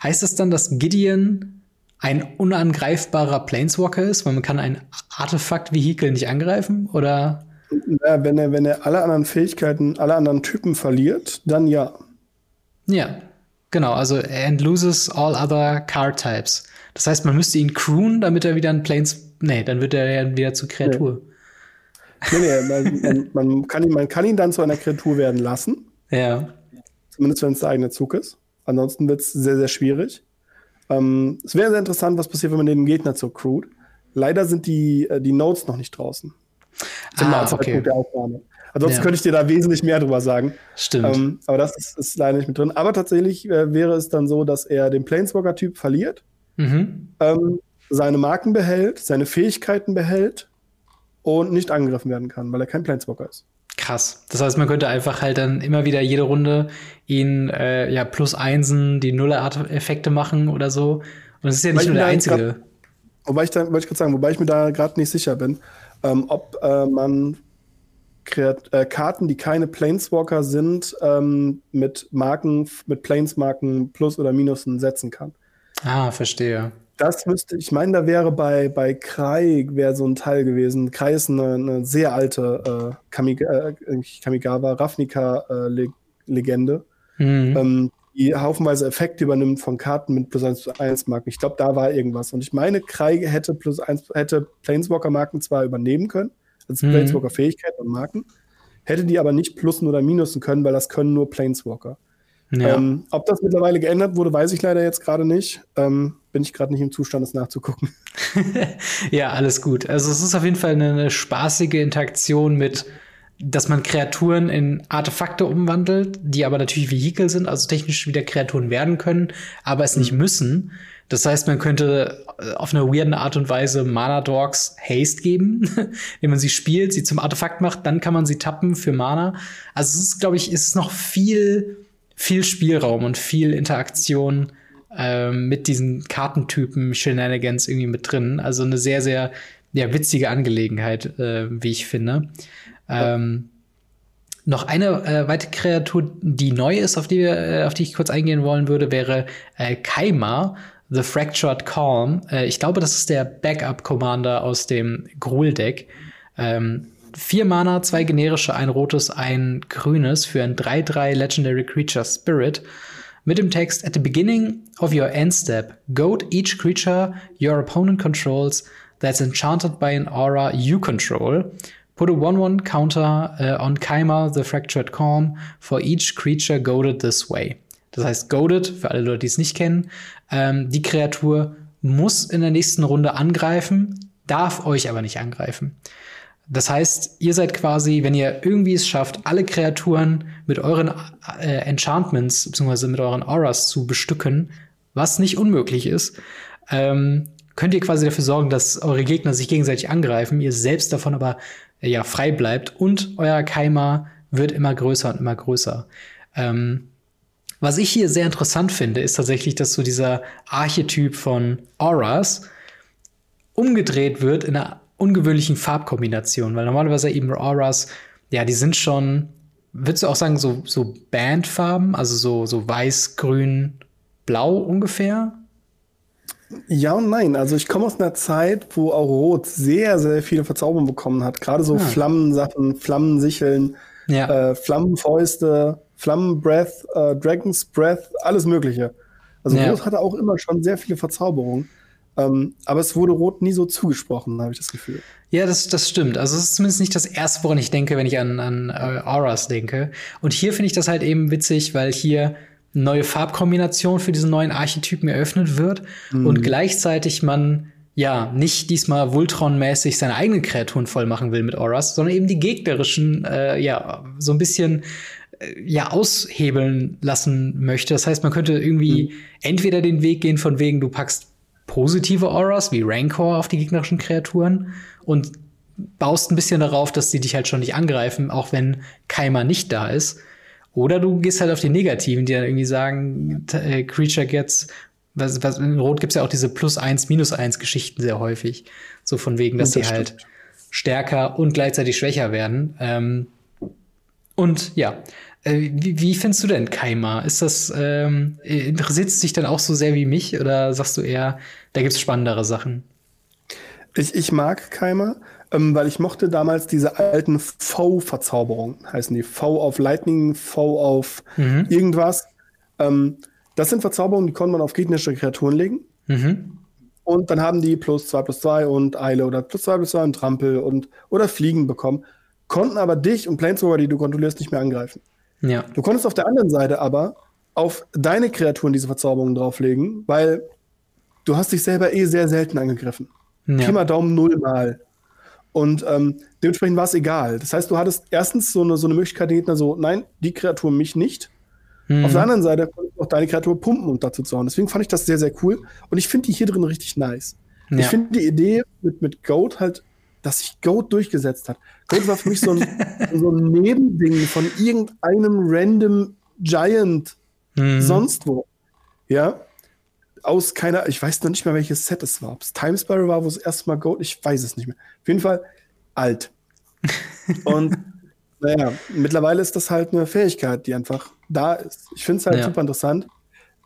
Heißt das dann, dass Gideon ein unangreifbarer Planeswalker ist, weil man kann ein Artefakt-Vehikel nicht angreifen? Oder? Ja, wenn er, wenn er alle anderen Fähigkeiten, alle anderen Typen verliert, dann ja. Ja, genau. Also and loses all other card types. Das heißt, man müsste ihn crewen, damit er wieder ein Planes. Nee, dann wird er ja wieder zur Kreatur. Nee, nee, man, man, man, kann ihn, man kann ihn dann zu einer Kreatur werden lassen. Ja. Zumindest wenn es der eigene Zug ist. Ansonsten wird es sehr, sehr schwierig. Ähm, es wäre sehr interessant, was passiert, wenn man den Gegner zur crewt. Leider sind die, äh, die Notes noch nicht draußen. Zum Ah, okay. der Aufnahme. Ansonsten Ja. könnte ich dir da wesentlich mehr drüber sagen. Stimmt. Ähm, aber das ist, ist leider nicht mit drin. Aber tatsächlich äh, wäre es dann so, dass er den Planeswalker-Typ verliert, mhm. ähm, seine Marken behält, seine Fähigkeiten behält und nicht angegriffen werden kann, weil er kein Planeswalker ist. Krass. Das heißt, man könnte einfach halt dann immer wieder jede Runde ihn äh, ja plus Einsen die Nuller-Effekte machen oder so. Und es ist ja nicht nur der einzige. Wobei ich da, wollte ich gerade sagen, wobei ich mir da gerade nicht sicher bin, ähm, ob äh, man Kreat äh, Karten, die keine Planeswalker sind, ähm, mit Marken, mit Planesmarken plus oder minusen setzen kann. Ah, verstehe. Das müsste, ich meine, da wäre bei, bei Krai wäre so ein Teil gewesen. Krai ist eine, eine sehr alte äh, Kamig äh, Kamigawa, Ravnica-Legende, Mhm. ähm, die haufenweise Effekte übernimmt von Karten mit plus 1 zu 1 Marken. Ich glaube, da war irgendwas. Und ich meine, Krai hätte plus 1, hätte Planeswalker-Marken zwar übernehmen können, also Mhm. Planeswalker-Fähigkeiten und Marken, hätte die aber nicht plussen oder minusen können, weil das können nur Planeswalker. ja. Ähm, ob das mittlerweile geändert wurde, weiß ich leider jetzt gerade nicht. Ähm, bin ich gerade nicht im Zustand, das nachzugucken. [LAUGHS] ja, alles gut. Also es ist auf jeden Fall eine, eine spaßige Interaktion mit dass man Kreaturen in Artefakte umwandelt, die aber natürlich Vehikel sind, also technisch wieder Kreaturen werden können, aber es nicht mhm. müssen. Das heißt, man könnte äh, auf eine weirde Art und Weise Mana Dogs Haste geben, [LAUGHS] wenn man sie spielt, sie zum Artefakt macht, dann kann man sie tappen für Mana. Also es ist, glaube ich, ist noch viel, viel Spielraum und viel Interaktion ähm, mit diesen Kartentypen Shenanigans irgendwie mit drin. Also eine sehr, sehr ja, witzige Angelegenheit, äh, wie ich finde. Ähm, noch eine äh, weitere Kreatur, die neu ist, auf die, äh, auf die ich kurz eingehen wollen würde, wäre äh, Kaima, The Fractured Calm. Äh, ich glaube, das ist der Backup-Commander aus dem Gruul-Deck. Ähm, vier Mana, zwei generische, ein rotes, ein grünes für ein 3-3 Legendary Creature Spirit. Mit dem Text At the beginning of your end step, goad each creature your opponent controls that's enchanted by an aura you control. Put a 1-1 counter uh, on Kaima, the Fractured Calm, for each creature goaded this way. Das heißt, goaded, für alle Leute, die es nicht kennen, ähm, die Kreatur muss in der nächsten Runde angreifen, darf euch aber nicht angreifen. Das heißt, ihr seid quasi, wenn ihr irgendwie es schafft, alle Kreaturen mit euren äh, Enchantments bzw. mit euren Auras zu bestücken, was nicht unmöglich ist, ähm, könnt ihr quasi dafür sorgen, dass eure Gegner sich gegenseitig angreifen, ihr selbst davon aber ja frei bleibt und euer Keimer wird immer größer und immer größer. Ähm, was ich hier sehr interessant finde, ist tatsächlich, dass so dieser Archetyp von Auras umgedreht wird in einer ungewöhnlichen Farbkombination, weil normalerweise eben Auras, ja, die sind schon, würdest du auch sagen, so, so Bandfarben, also so, so weiß, grün, blau ungefähr? Ja und nein. Also ich komme aus einer Zeit, wo auch Rot sehr, sehr viele Verzauberungen bekommen hat. Gerade so ah. Flammensachen, Flammensicheln, ja. äh, Flammenfäuste, Flammenbreath, äh, Dragon's Breath, alles Mögliche. Also ja. Rot hatte auch immer schon sehr viele Verzauberungen. Ähm, aber es wurde Rot nie so zugesprochen, habe ich das Gefühl. Ja, das, das stimmt. Also es ist zumindest nicht das Erste, woran ich denke, wenn ich an, an äh, Auras denke. Und hier finde ich das halt eben witzig, weil hier neue Farbkombination für diesen neuen Archetypen eröffnet wird mhm. und gleichzeitig man ja nicht diesmal Voltron-mäßig seine eigenen Kreaturen voll machen will mit Auras, sondern eben die gegnerischen äh, ja so ein bisschen äh, ja aushebeln lassen möchte. Das heißt, man könnte irgendwie mhm. entweder den Weg gehen von wegen du packst positive Auras wie Rancor auf die gegnerischen Kreaturen und baust ein bisschen darauf, dass sie dich halt schon nicht angreifen, auch wenn Keimer nicht da ist. Oder du gehst halt auf die Negativen, die dann irgendwie sagen, äh, Creature gets, was, was, in Rot gibt's ja auch diese Plus eins, Minus eins Geschichten sehr häufig. So von wegen, dass sie halt stärker und gleichzeitig schwächer werden. Ähm, und ja, äh, wie, wie findest du denn Kaima? Ist das, ähm, interessiert es dich dann auch so sehr wie mich oder sagst du eher, da gibt's spannendere Sachen? Ich, ich mag Kaima ähm, weil ich mochte damals diese alten V-Verzauberungen, heißen die. V auf Lightning, V auf mhm. irgendwas. Ähm, das sind Verzauberungen, die konnte man auf gegnerische Kreaturen legen. Mhm. Und dann haben die plus 2 plus 2 und Eile oder plus 2 plus 2 und Trampel und oder Fliegen bekommen, konnten aber dich und Planeswalker, die du kontrollierst, nicht mehr angreifen. Ja. Du konntest auf der anderen Seite aber auf deine Kreaturen diese Verzauberungen drauflegen, weil du hast dich selber eh sehr selten angegriffen. Ja. Pi mal Daumen nullmal. Und ähm, dementsprechend war es egal. Das heißt, du hattest erstens so eine, so eine Möglichkeit, Gegner so, nein, die Kreatur mich nicht. Mhm. Auf der anderen Seite konntest du auch deine Kreatur pumpen und dazu zu hauen. Deswegen fand ich das sehr, sehr cool. Und ich finde die hier drin richtig nice. Ja. Ich finde die Idee mit, mit Goat halt, dass sich Goat durchgesetzt hat. Goat war für mich so ein, [LAUGHS] so ein Nebending von irgendeinem random Giant mhm. sonst wo. Ja aus keiner, ich weiß noch nicht mehr, welches Set es war. Ob es Time Spiral war, wo es erstmal Gold, ich weiß es nicht mehr. Auf jeden Fall alt. [LAUGHS] Und naja, mittlerweile ist das halt eine Fähigkeit, die einfach da ist. Ich finde es halt ja. super interessant.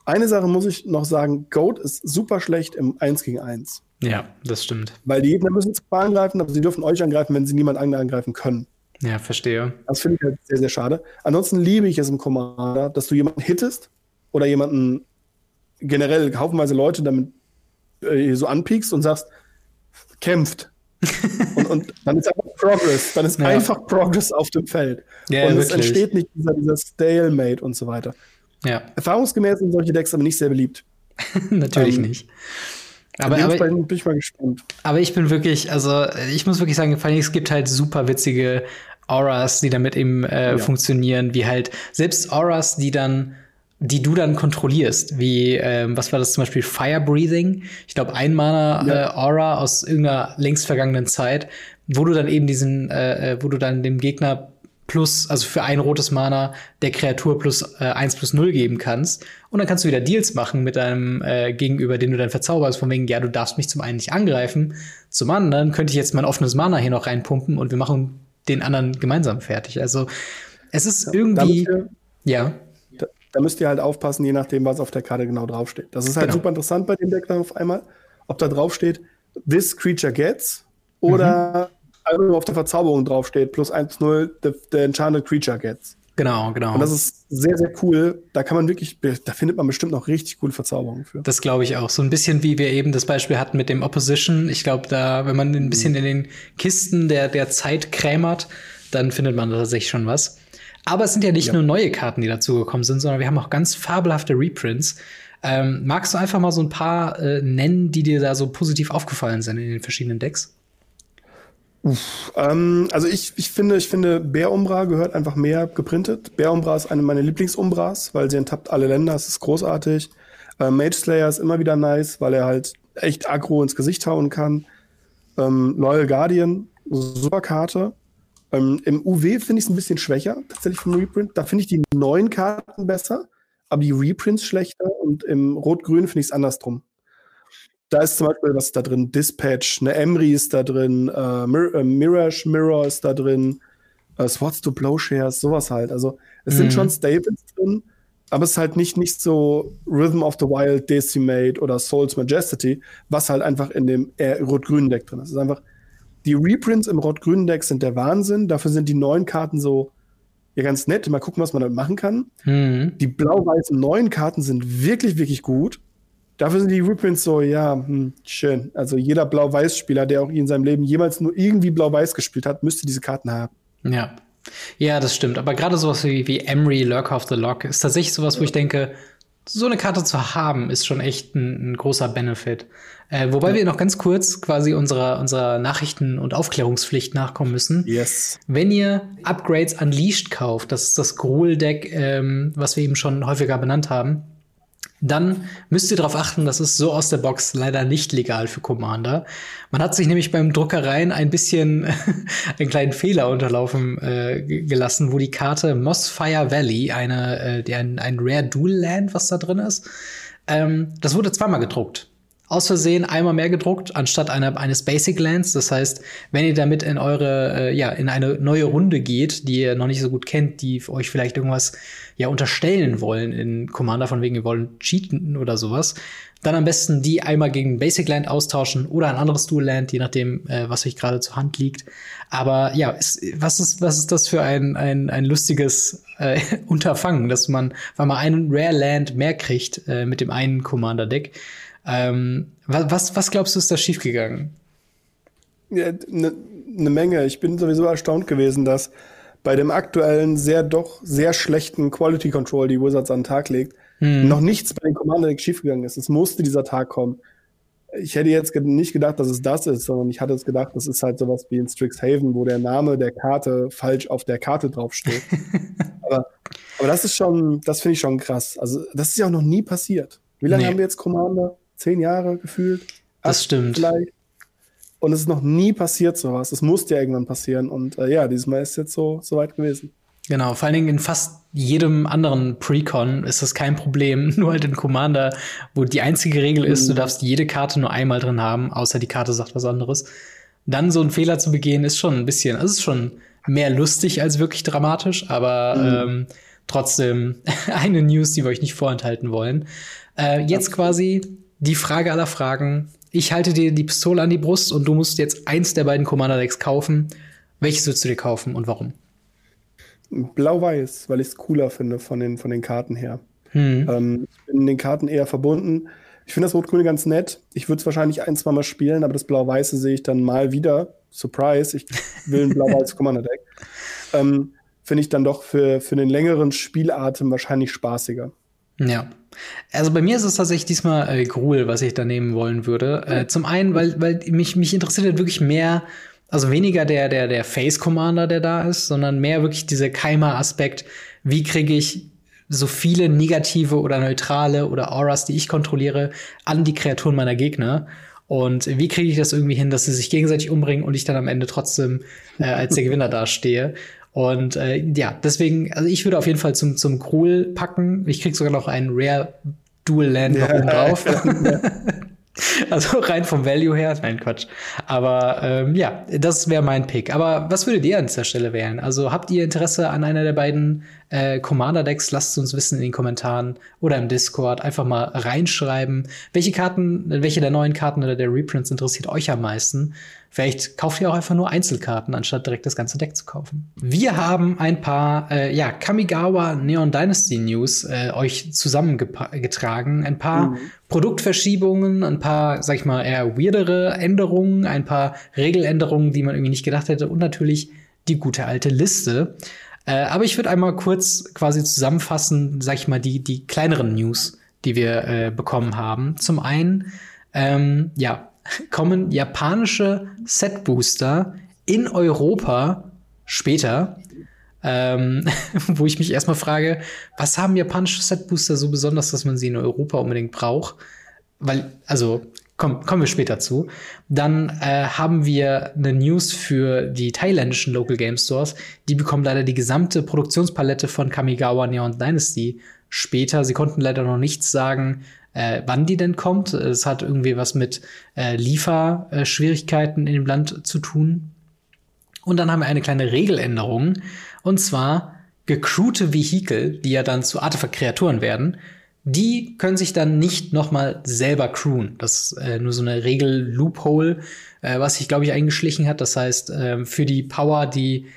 Eine Sache muss ich noch sagen: Goat ist super schlecht im 1 gegen 1. Ja, das stimmt. Weil die Gegner müssen zwar angreifen, aber sie dürfen euch angreifen, wenn sie niemand angreifen können. Ja, verstehe. Das finde ich halt sehr, sehr schade. Ansonsten liebe ich es im Commander, dass du jemanden hittest oder jemanden generell haufenweise Leute damit äh, so anpiekst und sagst, kämpft. [LAUGHS] und, und, dann ist einfach Progress. Dann ist ja. einfach Progress auf dem Feld. Ja, und es entsteht nicht dieser, dieser Stalemate und so weiter. Ja. Erfahrungsgemäß sind solche Decks aber nicht sehr beliebt. [LAUGHS] Natürlich ähm, nicht. Aber, aber bin ich mal gespannt. Aber ich bin wirklich, also ich muss wirklich sagen, vor allem, es gibt halt super witzige Auras, die damit eben äh, ja. funktionieren, wie halt selbst Auras, die dann die du dann kontrollierst, wie ähm, was war das zum Beispiel Fire Breathing? Ich glaube ein Mana ja. äh, Aura aus irgendeiner längst vergangenen Zeit, wo du dann eben diesen, äh, äh wo du dann dem Gegner plus, also für ein rotes Mana der Kreatur plus äh, 1 plus 0 geben kannst. Und dann kannst du wieder Deals machen mit deinem äh, Gegenüber, den du dann verzauberst, von wegen, ja, du darfst mich zum einen nicht angreifen, zum anderen könnte ich jetzt mein offenes Mana hier noch reinpumpen und wir machen den anderen gemeinsam fertig. Also es ist ja, irgendwie. ja. Da, da, müsst ihr halt aufpassen, je nachdem, was auf der Karte genau draufsteht. Das ist halt genau. super interessant bei dem Deck dann auf einmal, ob da draufsteht, this creature gets oder mhm. Also auf der Verzauberung draufsteht, plus 1-0, the, the enchanted creature gets. Genau, genau. Und das ist sehr, sehr cool. Da kann man wirklich, da findet man bestimmt noch richtig coole Verzauberungen für. Das glaube ich auch. So ein bisschen wie wir eben das Beispiel hatten mit dem Opposition. Ich glaube, da, wenn man ein bisschen in den Kisten der, der Zeit krämert, dann findet man da tatsächlich schon was. Aber es sind ja nicht ja. nur neue Karten, die dazugekommen sind, sondern wir haben auch ganz fabelhafte Reprints. Ähm, magst du einfach mal so ein paar äh, nennen, die dir da so positiv aufgefallen sind in den verschiedenen Decks? Uff, ähm, also ich, ich finde, ich finde, Bär Umbra gehört einfach mehr geprintet. Bär Umbra ist eine meiner Lieblingsumbras, weil sie enttappt alle Länder, es ist großartig. Äh, Mage Slayer ist immer wieder nice, weil er halt echt aggro ins Gesicht hauen kann. Ähm, Loyal Guardian, super Karte. Ähm, Im UW finde ich es ein bisschen schwächer, tatsächlich vom Reprint. Da finde ich die neuen Karten besser, aber die Reprints schlechter und im Rot-Grün finde ich es andersrum da ist zum Beispiel was da drin, Dispatch, eine Emery ist da drin, äh, Mir äh, Mirage Mirror ist da drin, äh, Swords to Plowshares, sowas halt. Also es mhm. sind schon Staples drin, aber es ist halt nicht, nicht so Rhythm of the Wild, Decimate oder Soul's Majesty, was halt einfach in dem rot-grünen Deck drin ist. Es ist einfach, die Reprints im rot-grünen Deck sind der Wahnsinn. Dafür sind die neuen Karten so ja ganz nett. Mal gucken, was man damit machen kann. Mhm. Die blau-weißen neuen Karten sind wirklich, wirklich gut. Dafür sind die Reprints so, ja, hm, schön. Also jeder Blau-Weiß-Spieler, der auch in seinem Leben jemals nur irgendwie Blau-Weiß gespielt hat, müsste diese Karten haben. Ja. Ja, das stimmt. Aber gerade sowas wie, wie Emery, Lurker of the Lock, ist tatsächlich sowas, wo ich denke, so eine Karte zu haben, ist schon echt ein, ein großer Benefit. Äh, wobei ja. wir noch ganz kurz quasi unserer, unserer Nachrichten- und Aufklärungspflicht nachkommen müssen. Yes. Wenn ihr Upgrades Unleashed kauft, das ist das Gruul-Deck, ähm, was wir eben schon häufiger benannt haben, dann müsst ihr darauf achten, das ist so aus der Box leider nicht legal für Commander. Man hat sich nämlich beim Druckereien ein bisschen [LAUGHS] einen kleinen Fehler unterlaufen äh, gelassen, wo die Karte Mossfire Valley, eine, äh, ein, ein Rare Dual Land, was da drin ist, ähm, das wurde zweimal gedruckt aus Versehen einmal mehr gedruckt anstatt einer, eines Basic Lands. Das heißt, wenn ihr damit in eure, äh, ja, in eine neue Runde geht, die ihr noch nicht so gut kennt, die euch vielleicht irgendwas ja unterstellen wollen in Commander, von wegen ihr wollen cheaten oder sowas, dann am besten die einmal gegen Basic Land austauschen oder ein anderes Dual Land, je nachdem, äh, was euch gerade zur Hand liegt. Aber ja, ist, was ist, was ist das für ein, ein, ein lustiges äh, [LAUGHS] Unterfangen, dass man, weil man einen Rare Land mehr kriegt äh, mit dem einen Commander Deck. Ähm, was, was glaubst du, ist da schiefgegangen? Ja, eine ne Menge. Ich bin sowieso erstaunt gewesen, dass bei dem aktuellen sehr doch sehr schlechten Quality Control, die Wizards an den Tag legt, hm. noch nichts bei den Commander Decks schiefgegangen ist. Es musste dieser Tag kommen. Ich hätte jetzt nicht gedacht, dass es das ist, sondern ich hatte es gedacht, das ist halt sowas wie in Strixhaven, wo der Name der Karte falsch auf der Karte draufsteht. [LAUGHS] aber, aber das ist schon, das finde ich schon krass. Also, das ist ja auch noch nie passiert. Wie lange nee. haben wir jetzt Commander? zehn Jahre gefühlt. Das stimmt. Vielleicht. Und es ist noch nie passiert sowas. Es musste ja irgendwann passieren. Und äh, ja, dieses Mal ist es jetzt so, so weit gewesen. Genau, vor allen Dingen in fast jedem anderen Precon ist das kein Problem. [LAUGHS] Nur halt in Commander, wo die einzige Regel ist, mhm. du darfst jede Karte nur einmal drin haben, außer die Karte sagt was anderes. Dann so einen Fehler zu begehen, ist schon ein bisschen, also ist schon mehr lustig als wirklich dramatisch, aber mhm. ähm, trotzdem [LAUGHS] eine News, die wir euch nicht vorenthalten wollen. Äh, jetzt quasi die Frage aller Fragen. Ich halte dir die Pistole an die Brust und du musst jetzt eins der beiden Commander Decks kaufen. Welches würdest du dir kaufen und warum? Blau-Weiß, weil ich es cooler finde von den, von den Karten her. Hm. Ähm, ich bin den Karten eher verbunden. Ich finde das Rot-Grüne ganz nett. Ich würde es wahrscheinlich ein, zwei Mal spielen, aber das Blau-Weiße sehe ich dann mal wieder. Surprise, ich will ein blau-weißes [LAUGHS] Commander-Deck. Ähm, finde ich dann doch für, für den längeren Spielatem wahrscheinlich spaßiger. Ja. Also bei mir ist es tatsächlich diesmal äh, Gruel, was ich da nehmen wollen würde. Äh, zum einen, weil, weil mich, mich interessiert halt wirklich mehr, also weniger der, der, der Face Commander, der da ist, sondern mehr wirklich dieser Keimer-Aspekt. Wie kriege ich so viele negative oder neutrale oder Auras, die ich kontrolliere, an die Kreaturen meiner Gegner? Und wie kriege ich das irgendwie hin, dass sie sich gegenseitig umbringen und ich dann am Ende trotzdem äh, als der [LAUGHS] Gewinner dastehe? Und äh, ja, deswegen, also ich würde auf jeden Fall zum, zum Krul packen. Ich krieg sogar noch einen Rare Dual Land noch oben drauf. [LAUGHS] [LAUGHS] Also rein vom Value her, nein, Quatsch. Aber ähm, ja, das wäre mein Pick. Aber was würdet ihr an dieser Stelle wählen? Also habt ihr Interesse an einer der beiden äh, Commander-Decks? Lasst es uns wissen in den Kommentaren oder im Discord. Einfach mal reinschreiben. Welche Karten, welche der neuen Karten oder der Reprints interessiert euch am meisten? Vielleicht kauft ihr auch einfach nur Einzelkarten, anstatt direkt das ganze Deck zu kaufen. Wir haben ein paar äh, ja, Kamigawa Neon Dynasty News äh, euch zusammengetragen. Ein paar mhm. Produktverschiebungen, ein paar, sag ich mal, eher weirdere Änderungen, ein paar Regeländerungen, die man irgendwie nicht gedacht hätte und natürlich die gute alte Liste. Äh, aber ich würde einmal kurz quasi zusammenfassen, sag ich mal, die, die kleineren News, die wir äh, bekommen haben. Zum einen, ähm, ja, kommen japanische Set-Booster in Europa später. Ähm, [LAUGHS] wo ich mich erstmal frage, was haben japanische Set-Booster so besonders, dass man sie in Europa unbedingt braucht? Weil, also, komm, kommen wir später zu. Dann äh, haben wir eine News für die thailändischen Local Game Stores. Die bekommen leider die gesamte Produktionspalette von Kamigawa Neon Dynasty später. Sie konnten leider noch nichts sagen, äh, wann die denn kommt. Es hat irgendwie was mit äh, Lieferschwierigkeiten in dem Land zu tun. Und dann haben wir eine kleine Regeländerung. Und zwar gecrewte Vehikel, die ja dann zu Artefakt-Kreaturen werden, die können sich dann nicht noch mal selber crewen. Das ist äh, nur so eine Regel-Loophole, äh, was sich, glaube ich, eingeschlichen hat. Das heißt, äh, für die Power, die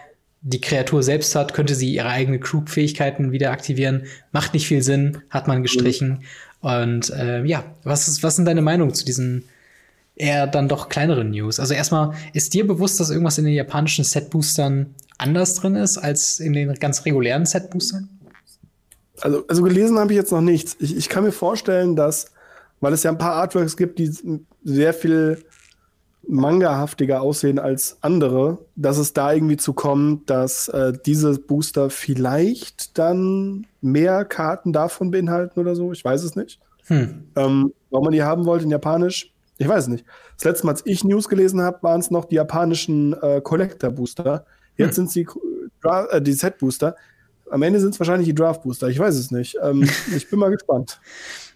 die Kreatur selbst hat, könnte sie ihre eigenen Crew-Fähigkeiten wieder aktivieren. Macht nicht viel Sinn, hat man gestrichen. Und äh, ja, was, ist, was sind deine Meinungen zu diesen eher dann doch kleineren News? Also erstmal, ist dir bewusst, dass irgendwas in den japanischen Set-Boostern anders drin ist als in den ganz regulären Set-Boostern? Also, also gelesen habe ich jetzt noch nichts. Ich, ich kann mir vorstellen, dass, weil es ja ein paar Artworks gibt, die sehr viel mangahaftiger aussehen als andere, dass es da irgendwie zu kommt, dass äh, diese Booster vielleicht dann mehr Karten davon beinhalten oder so. Ich weiß es nicht. Hm. Ähm, warum man die haben wollte in Japanisch, ich weiß es nicht. Das letzte Mal, als ich News gelesen habe, waren es noch die japanischen äh, Collector Booster. Jetzt hm. sind sie äh, die Set Booster. Am Ende sind es wahrscheinlich die Draft Booster. Ich weiß es nicht. Ähm, [LAUGHS] ich bin mal gespannt.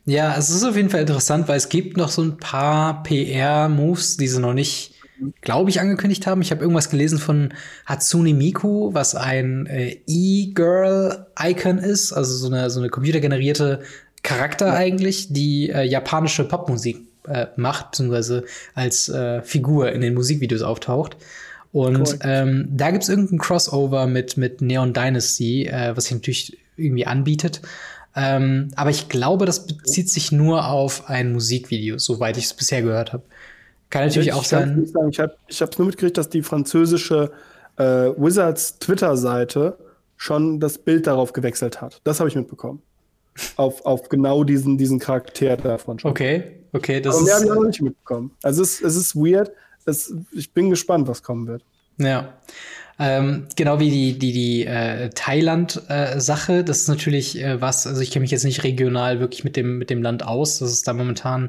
Ja, es ist auf jeden Fall interessant, weil es gibt noch so ein paar PR-Moves, die sie noch nicht, glaube ich, angekündigt haben. Ich habe irgendwas gelesen von Hatsune Miku, was ein äh, E-Girl-Icon ist, also so eine, so eine computergenerierte Charakter ja. eigentlich, die äh, japanische Popmusik äh, macht, beziehungsweise als äh, Figur in den Musikvideos auftaucht. Und ähm, da gibt's irgendein Crossover mit, mit Neon Dynasty, äh, was sich natürlich irgendwie anbietet. Ähm, aber ich glaube, das bezieht sich nur auf ein Musikvideo, soweit ich es bisher gehört habe. Kann natürlich ich auch sein. Sagen, ich habe es nur mitgekriegt, dass die französische äh, Wizards Twitter-Seite schon das Bild darauf gewechselt hat. Das habe ich mitbekommen. auf, auf genau diesen, diesen Charakter davon schon. Okay, okay. Das Aber mehr habe ich auch nicht mitbekommen. Also es, es ist weird. Es, ich bin gespannt, was kommen wird. Ja. Ähm, genau wie die, die, die äh, Thailand-Sache. Äh, das ist natürlich äh, was, also ich kenne mich jetzt nicht regional wirklich mit dem, mit dem Land aus, dass es da momentan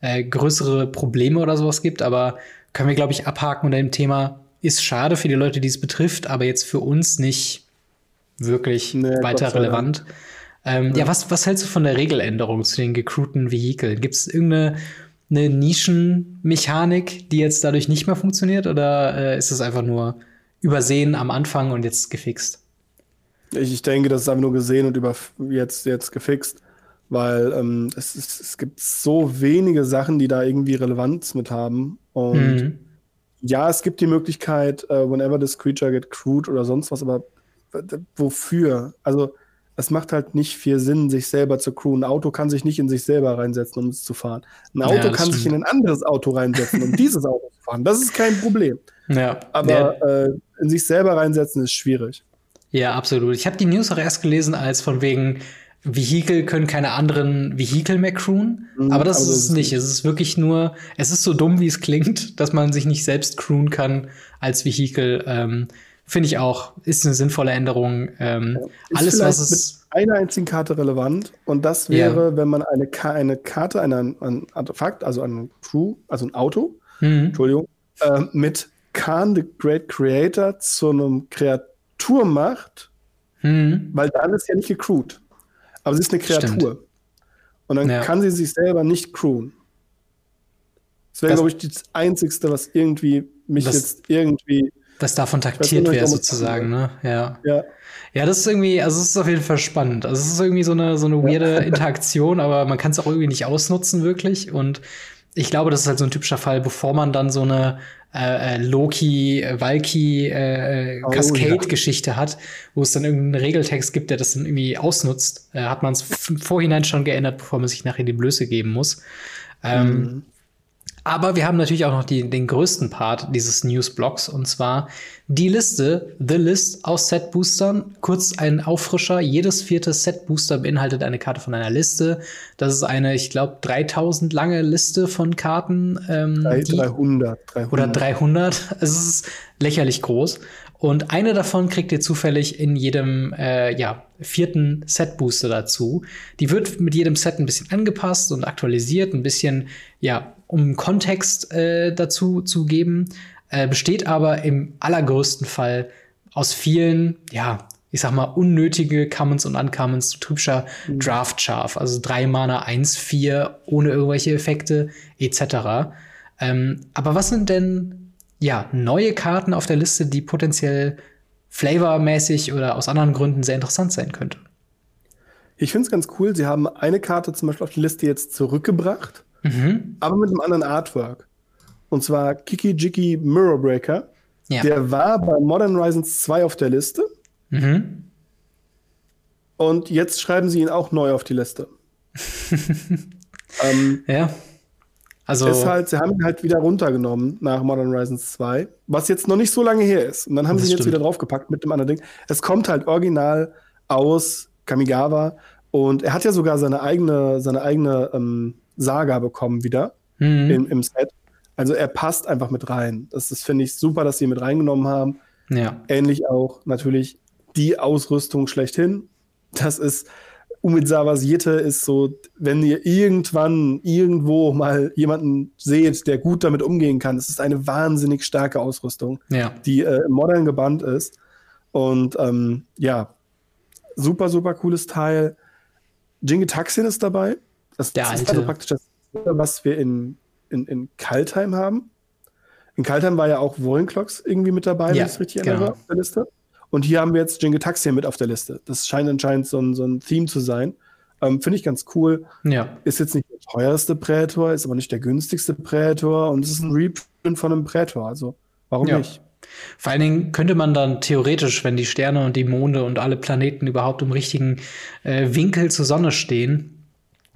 äh, größere Probleme oder sowas gibt, aber können wir, glaube ich, abhaken unter dem Thema. Ist schade für die Leute, die es betrifft, aber jetzt für uns nicht wirklich nee, weiter relevant. Ähm, ja. ja, was, was hältst du von der Regeländerung zu den gecrewten Vehikeln? Gibt es irgendeine eine Nischenmechanik, die jetzt dadurch nicht mehr funktioniert, oder äh, ist es einfach nur übersehen am Anfang und jetzt gefixt. Ich, ich denke, das ist einfach nur gesehen und über jetzt, jetzt gefixt, weil ähm, es, es, es gibt so wenige Sachen, die da irgendwie Relevanz mit haben. Und mhm. ja, es gibt die Möglichkeit, uh, whenever this creature get crude oder sonst was, aber wofür? Also, es macht halt nicht viel Sinn, sich selber zu crewen. Ein Auto kann sich nicht in sich selber reinsetzen, um es zu fahren. Ein Auto ja, kann stimmt. sich in ein anderes Auto reinsetzen, um [LAUGHS] dieses Auto zu fahren. Das ist kein Problem. Ja. Aber äh, in sich selber reinsetzen ist schwierig. Ja, absolut. Ich habe die News auch erst gelesen, als von wegen Vehikel können keine anderen Vehikel mehr crewen. Mhm, aber das aber ist es nicht. Es ist wirklich nur, es ist so dumm, wie es klingt, dass man sich nicht selbst crewen kann als Vehikel. Ähm, Finde ich auch, ist eine sinnvolle Änderung. Ähm, ja. alles, was es. Mit einer einzigen Karte relevant. Und das wäre, ja. wenn man eine, Ka eine Karte, ein, ein Artefakt, also ein Crew, also ein Auto, mhm. Entschuldigung, äh, mit Khan, the Great Creator, zu einem Kreatur macht, mhm. weil dann ist ja nicht gecrewt. Aber sie ist eine Kreatur. Stimmt. Und dann ja. kann sie sich selber nicht crewen. Das wäre, glaube ich, das Einzige, was irgendwie mich das, jetzt irgendwie. Das davon taktiert wäre, sozusagen, ne? Ja. ja. Ja, das ist irgendwie, also es ist auf jeden Fall spannend. Also es ist irgendwie so eine, so eine weirde [LAUGHS] Interaktion, aber man kann es auch irgendwie nicht ausnutzen, wirklich. Und ich glaube, das ist halt so ein typischer Fall, bevor man dann so eine äh, äh Loki, Valky, äh, äh oh, Cascade-Geschichte ja. hat, wo es dann irgendeinen Regeltext gibt, der das dann irgendwie ausnutzt, äh, hat man es Vorhinein schon geändert, bevor man sich nachher die Blöße geben muss. Ähm, mhm. Aber wir haben natürlich auch noch die, den größten Part dieses Newsblocks und zwar die Liste, The List aus Set-Boostern. Kurz ein Auffrischer. Jedes vierte Set-Booster beinhaltet eine Karte von einer Liste. Das ist eine, ich glaube, 3000 lange Liste von Karten. Ähm, 300, die, 300, 300. Oder 300. [LAUGHS] Es ist lächerlich groß. Und eine davon kriegt ihr zufällig in jedem äh, ja, vierten Set-Booster dazu. Die wird mit jedem Set ein bisschen angepasst und aktualisiert, ein bisschen, ja, um Kontext äh, dazu zu geben, äh, besteht aber im allergrößten Fall aus vielen, ja, ich sag mal, unnötige Commons und Uncommons, typischer mhm. Draft-Scharf, also drei Mana, eins, vier, ohne irgendwelche Effekte, etc. Ähm, aber was sind denn ja, neue Karten auf der Liste, die potenziell flavormäßig oder aus anderen Gründen sehr interessant sein könnte. Ich finde es ganz cool. Sie haben eine Karte zum Beispiel auf die Liste jetzt zurückgebracht, mhm. aber mit einem anderen Artwork. Und zwar Kiki Jiki Mirror Breaker. Ja. Der war bei Modern Horizons 2 auf der Liste. Mhm. Und jetzt schreiben sie ihn auch neu auf die Liste. [LAUGHS] ähm, ja. Also ist halt, sie haben ihn halt wieder runtergenommen nach Modern Horizons 2, was jetzt noch nicht so lange her ist. Und dann haben sie ihn jetzt wieder draufgepackt mit dem anderen Ding. Es kommt halt original aus Kamigawa und er hat ja sogar seine eigene, seine eigene ähm, Saga bekommen wieder mhm. im, im Set. Also er passt einfach mit rein. Das, das finde ich super, dass sie ihn mit reingenommen haben. Ja. Ähnlich auch natürlich die Ausrüstung schlechthin. Das ist Umizawas Jitte ist so, wenn ihr irgendwann irgendwo mal jemanden seht, der gut damit umgehen kann, es ist eine wahnsinnig starke Ausrüstung, ja. die äh, modern gebannt ist. Und ähm, ja, super, super cooles Teil. Jinge Taxin ist dabei. Das, das ist also praktisch das, was wir in, in, in Kaltheim haben. In Kaltheim war ja auch Wollenclocks irgendwie mit dabei, ja, wenn ich es richtig genau. erinnere, auf der Liste. Und hier haben wir jetzt Jingle Taxi mit auf der Liste. Das scheint anscheinend so ein, so ein Theme zu sein. Ähm, Finde ich ganz cool. Ja. Ist jetzt nicht der teuerste Prätor, ist aber nicht der günstigste Prätor und es ist ein Reprint von einem Prätor. Also warum ja. nicht? Vor allen Dingen könnte man dann theoretisch, wenn die Sterne und die Monde und alle Planeten überhaupt im richtigen äh, Winkel zur Sonne stehen,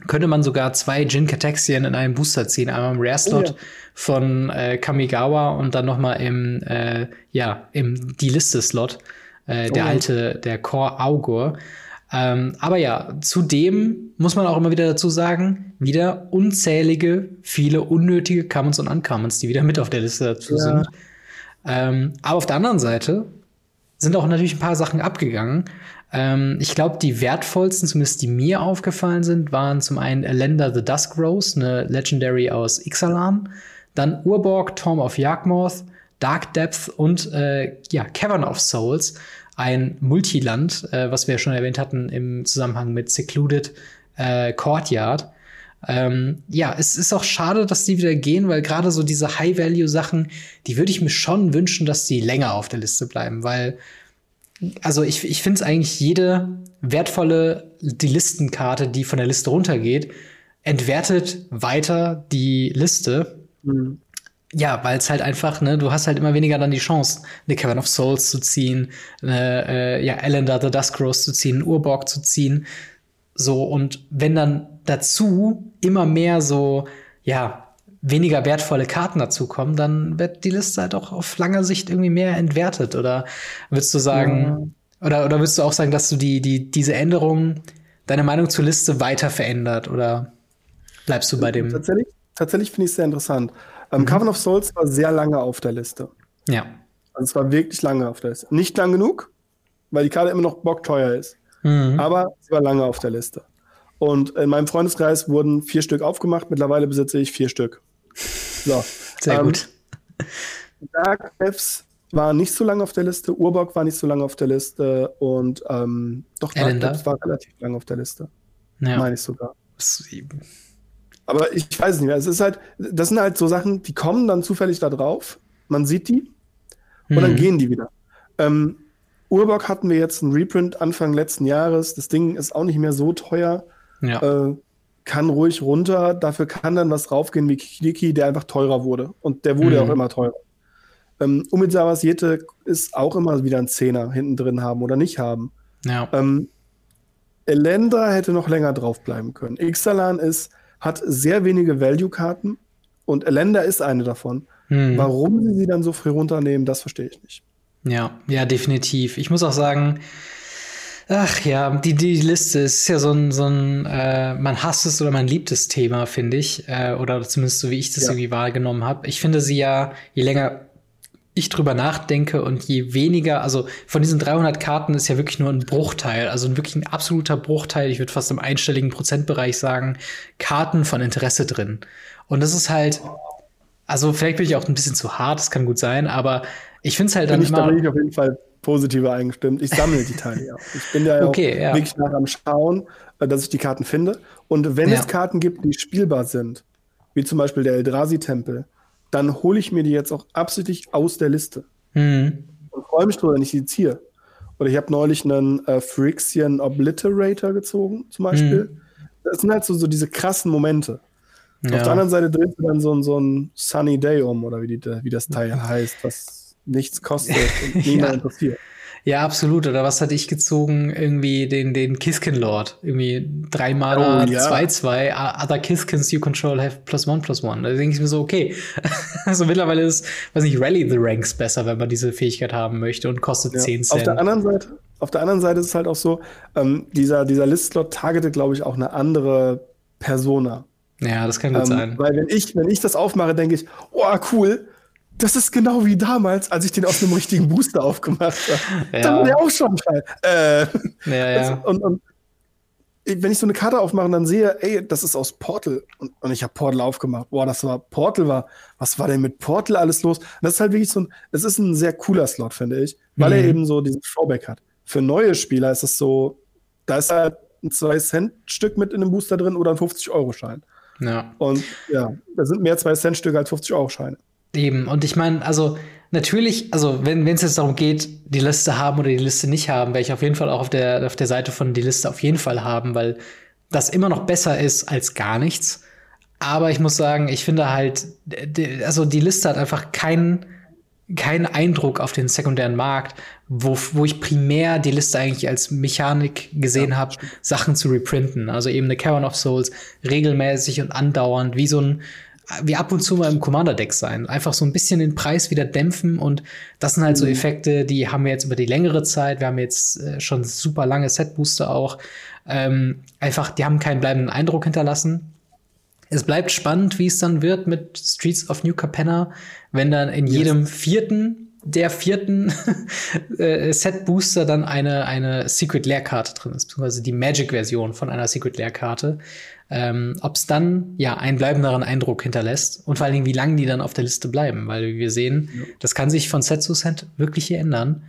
könnte man sogar zwei Jin Kataxian in einem Booster ziehen. Einmal im Rare-Slot oh, ja. von äh, Kamigawa und dann noch mal im, äh, ja, im die Liste-Slot. Äh, der oh. alte, der Core Augur. Ähm, aber ja, zudem muss man auch immer wieder dazu sagen, wieder unzählige, viele unnötige Commons und Uncommons, die wieder mit auf der Liste dazu ja. sind. Ähm, aber auf der anderen Seite sind auch natürlich ein paar Sachen abgegangen. Ähm, ich glaube, die wertvollsten, zumindest die mir aufgefallen sind, waren zum einen Elenda the Dusk Rose, eine Legendary aus Ixalan, dann Urborg, Torm of Yawgmoth, Dark Depth und äh, ja, Cavern of Souls, ein Multiland, äh, was wir ja schon erwähnt hatten im Zusammenhang mit Secluded äh, Courtyard. Ähm, ja, es ist auch schade, dass die wieder gehen, weil gerade so diese High-Value-Sachen, die würde ich mir schon wünschen, dass die länger auf der Liste bleiben, weil also ich, ich finde es eigentlich jede wertvolle die Listenkarte, die von der Liste runtergeht, entwertet weiter die Liste. Mhm. Ja, weil es halt einfach, ne, du hast halt immer weniger dann die Chance, eine Cavern of Souls zu ziehen, eine, äh, ja, Elender the Dusk Rose zu ziehen, Urborg zu ziehen. So, und wenn dann dazu immer mehr so, ja, weniger wertvolle Karten dazukommen, dann wird die Liste halt auch auf lange Sicht irgendwie mehr entwertet. Oder würdest du sagen, ja. oder, oder würdest du auch sagen, dass du die, die, diese Änderungen deine Meinung zur Liste weiter verändert oder bleibst du bei dem? Tatsächlich, tatsächlich finde ich es sehr interessant. Ähm, mhm. Coven of Souls war sehr lange auf der Liste. Ja. Also es war wirklich lange auf der Liste. Nicht lang genug, weil die Karte immer noch bockteuer ist. Mhm. Aber es war lange auf der Liste. Und in meinem Freundeskreis wurden vier Stück aufgemacht. Mittlerweile besitze ich vier Stück. So. Sehr ähm, gut. Dark Elves war nicht so lange auf der Liste, Urbock war nicht so lange auf der Liste und ähm, doch Dark Elves war relativ lange auf der Liste. Ja. Meine ich sogar. Aber ich weiß es nicht mehr. Es ist halt, das sind halt so Sachen, die kommen dann zufällig da drauf. Man sieht die und mhm. dann gehen die wieder. Ähm, Urbock hatten wir jetzt einen Reprint Anfang letzten Jahres. Das Ding ist auch nicht mehr so teuer. Ja. Äh, kann ruhig runter. Dafür kann dann was raufgehen wie Kiki, der einfach teurer wurde. Und der wurde mhm. auch immer teurer. Ähm, Umizawas Jete ist auch immer wieder ein Zehner hinten drin haben oder nicht haben. Ja. Ähm, Elendra hätte noch länger draufbleiben können. Ixalan ist, hat sehr wenige Value-Karten und Elenda ist eine davon. Mhm. Warum sie sie dann so früh runternehmen, das verstehe ich nicht. Ja, ja, definitiv. Ich muss auch sagen, ach ja, die, die Liste ist ja so ein, so ein äh, man hasst es oder man liebt es Thema, finde ich. Äh, oder zumindest so, wie ich das ja. irgendwie wahrgenommen habe. Ich finde sie ja, je länger ich drüber nachdenke und je weniger, also von diesen 300 Karten ist ja wirklich nur ein Bruchteil, also wirklich ein absoluter Bruchteil, ich würde fast im einstelligen Prozentbereich sagen, Karten von Interesse drin. Und das ist halt, also vielleicht bin ich auch ein bisschen zu hart, das kann gut sein, aber ich finde es halt dann bin immer. Da bin ich auf jeden Fall positiver eingestimmt. Ich sammle die Teile ja. Ich bin ja, okay, ja. wirklich nach am Schauen, äh, dass ich die Karten finde. Und wenn ja. es Karten gibt, die spielbar sind, wie zum Beispiel der Eldrazi-Tempel, dann hole ich mir die jetzt auch absichtlich aus der Liste. Mhm. Und freue mich drüber, wenn ich sie ziehe. Oder ich habe neulich einen äh, Phyrexian Obliterator gezogen, zum Beispiel. Mhm. Das sind halt so, so diese krassen Momente. Ja. Auf der anderen Seite drehst du dann so, so ein Sunny Day um, oder wie, die, wie das Teil heißt, was nichts kostet und [LAUGHS] niemand ja. interessiert. Ja, absolut. Oder was hatte ich gezogen? Irgendwie den, den Kiskin Lord. Irgendwie drei Mana, oh, ja. zwei, zwei. Other Kiskins you control have plus one, plus one. Da denke ich mir so, okay. [LAUGHS] also mittlerweile ist, weiß nicht, Rally the Ranks besser, wenn man diese Fähigkeit haben möchte und kostet ja. 10 Cent. Auf der anderen Seite, auf der anderen Seite ist es halt auch so, ähm, dieser, dieser List-Slot targetet, glaube ich, auch eine andere Persona. Ja, das kann gut ähm, sein. Weil wenn ich, wenn ich das aufmache, denke ich, oh, cool, das ist genau wie damals, als ich den aus einem richtigen Booster aufgemacht habe. Ja. Da war der auch schon frei. Äh, ja, ja. Und, und, wenn ich so eine Karte aufmache und dann sehe, ey, das ist aus Portal und, und ich habe Portal aufgemacht. Boah, das war Portal war. Was war denn mit Portal alles los? Und das ist halt wirklich so ein, es ist ein sehr cooler Slot, finde ich, weil mhm. er eben so diesen Throwback hat. Für neue Spieler ist es so, da ist halt ein 2-Cent-Stück mit in einem Booster drin oder ein 50-Euro-Schein. Ja. Und ja, da sind mehr 2-Cent-Stücke als 50-Euro-Scheine. Eben, und ich meine, also natürlich, also wenn es jetzt darum geht, die Liste haben oder die Liste nicht haben, werde ich auf jeden Fall auch auf der, auf der Seite von die Liste auf jeden Fall haben, weil das immer noch besser ist als gar nichts. Aber ich muss sagen, ich finde halt, also die Liste hat einfach keinen keinen Eindruck auf den sekundären Markt, wo, wo ich primär die Liste eigentlich als Mechanik gesehen ja, habe, Sachen zu reprinten. Also eben eine Cavern of Souls regelmäßig und andauernd, wie so ein wie ab und zu mal im Commander-Deck sein. Einfach so ein bisschen den Preis wieder dämpfen und das sind halt mhm. so Effekte, die haben wir jetzt über die längere Zeit. Wir haben jetzt äh, schon super lange Set-Booster auch. Ähm, einfach, die haben keinen bleibenden Eindruck hinterlassen. Es bleibt spannend, wie es dann wird mit Streets of New Capenna, wenn dann in yes. jedem vierten der vierten [LAUGHS] äh, Set-Booster dann eine, eine Secret-Leerkarte drin ist, beziehungsweise die Magic-Version von einer Secret-Leerkarte ähm, ob es dann ja einen bleibenderen Eindruck hinterlässt und vor allen Dingen, wie lange die dann auf der Liste bleiben, weil wir sehen, ja. das kann sich von Set zu Set wirklich hier ändern.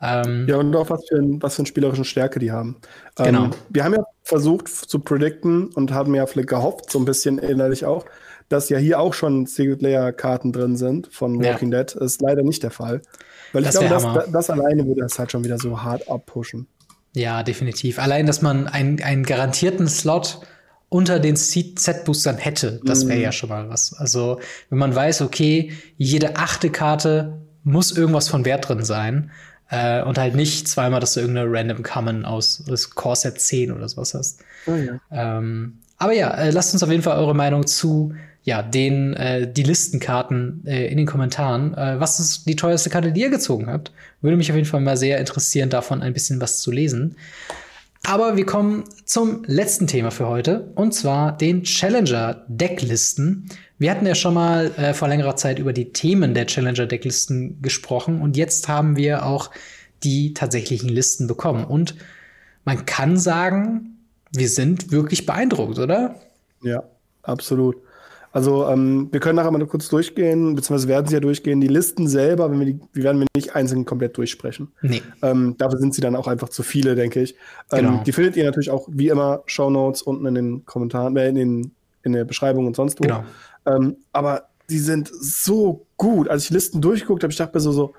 Ähm, ja, und auch was für, ein, was für eine spielerischen Stärke die haben. Ähm, genau. wir haben ja versucht zu predikten und haben ja vielleicht gehofft, so ein bisschen innerlich auch, dass ja hier auch schon Single-Player-Karten drin sind von Walking ja. Dead. Das ist leider nicht der Fall. Weil das ich glaube, das, das, alleine würde das halt schon wieder so hart abpushen. Ja, definitiv. Allein, dass man einen, einen garantierten Slot unter den Z-Boostern hätte, das wäre mm. ja schon mal was. Also, wenn man weiß, okay, jede achte Karte muss irgendwas von Wert drin sein äh, und halt nicht zweimal, dass du irgendeine random Common aus, aus Core Set 10 oder sowas hast. Oh, ja. ähm, aber ja, äh, lasst uns auf jeden Fall eure Meinung zu ja, den, äh, die Listenkarten äh, in den Kommentaren. Äh, was ist die teuerste Karte, die ihr gezogen habt? Würde mich auf jeden Fall mal sehr interessieren, davon ein bisschen was zu lesen. Aber wir kommen zum letzten Thema für heute und zwar den Challenger-Decklisten. Wir hatten ja schon mal äh, vor längerer Zeit über die Themen der Challenger-Decklisten gesprochen und jetzt haben wir auch die tatsächlichen Listen bekommen. Und man kann sagen, wir sind wirklich beeindruckt, oder? Ja, absolut. Also ähm, wir können nachher mal kurz durchgehen, beziehungsweise werden sie ja durchgehen. Die Listen selber, wenn wir die, die werden wir nicht einzeln komplett durchsprechen. Nee. Ähm, dafür sind sie dann auch einfach zu viele, denke ich. Ähm, Genau. Die findet ihr natürlich auch wie immer Show Notes unten in den Kommentaren, äh, in, den, in der Beschreibung und sonst wo. Genau. Ähm, aber die sind so gut. Als ich Listen durchgeguckt habe, ich dachte mir so, so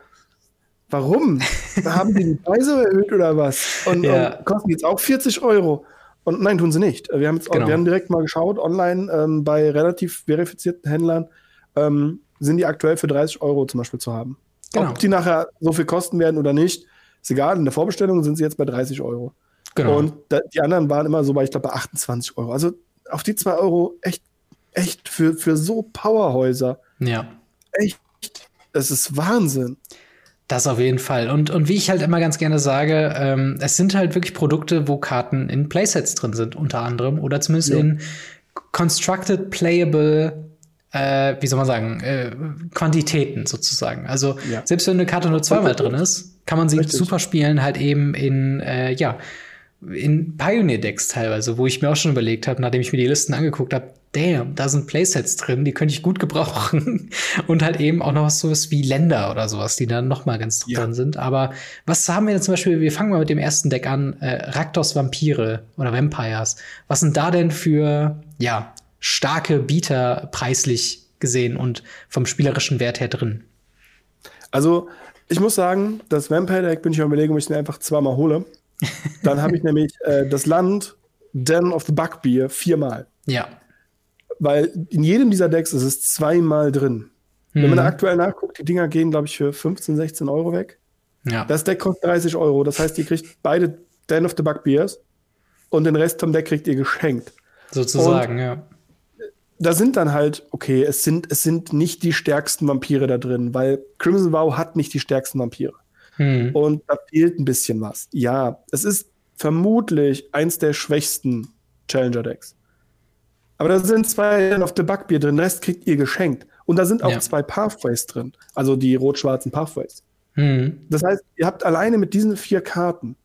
warum? [LAUGHS] Haben die die Preise erhöht oder was? Und, Ja. und kosten jetzt auch 40 Euro. Und nein, tun sie nicht. Wir haben, jetzt Genau. wir haben direkt mal geschaut, online ähm, bei relativ verifizierten Händlern ähm, sind die aktuell für 30 Euro zum Beispiel zu haben. Genau. Ob die nachher so viel kosten werden oder nicht, ist egal. In der Vorbestellung sind sie jetzt bei 30 Euro. Genau. Und da, die anderen waren immer so bei, ich glaube, bei 28 Euro. Also auf die 2 Euro echt, echt für, für so Powerhäuser. ja. Echt, es ist Wahnsinn. Das auf jeden Fall. Und, und wie ich halt immer ganz gerne sage, ähm, es sind halt wirklich Produkte, wo Karten in Playsets drin sind, unter anderem. Oder zumindest Ja. in constructed, playable, äh, wie soll man sagen, äh, Quantitäten sozusagen. Also Ja. selbst wenn eine Karte nur zweimal drin ist, kann man sie Richtig. super spielen, halt eben in, äh, ja, in Pioneer-Decks teilweise, wo ich mir auch schon überlegt habe, nachdem ich mir die Listen angeguckt habe, damn, da sind Playsets drin, die könnte ich gut gebrauchen. [LAUGHS] Und halt eben auch noch sowas wie Länder oder sowas, die dann noch mal ganz Ja. drin sind. Aber was haben wir denn zum Beispiel, wir fangen mal mit dem ersten Deck an, äh, Raktos Vampire oder Vampires. Was sind da denn für, ja, starke Bieter preislich gesehen und vom spielerischen Wert her drin? Also, ich muss sagen, das Vampire Deck bin ich am überlegen, ob ich den einfach zweimal hole. [LAUGHS] Dann habe ich nämlich äh, das Land Den of the Bugbear viermal. Ja. Weil in jedem dieser Decks ist es zweimal drin. Wenn man Mhm. aktuell nachguckt, die Dinger gehen, glaube ich, für 15, 16 Euro weg. Ja. Das Deck kostet 30 Euro. Das heißt, ihr kriegt beide Den of the Bugbears und den Rest vom Deck kriegt ihr geschenkt. sozusagen, ja. da sind dann halt, okay, es sind, es sind nicht die stärksten Vampire da drin, weil Crimson Vow hat nicht die stärksten Vampire. Hm. Und da fehlt ein bisschen was. Ja, es ist vermutlich eins der schwächsten Challenger-Decks. Aber da sind zwei auf der Backbier drin, den Rest kriegt ihr geschenkt. Und da sind auch Ja. zwei Pathways drin, also die rot-schwarzen Pathways. Hm. Das heißt, ihr habt alleine mit diesen vier Karten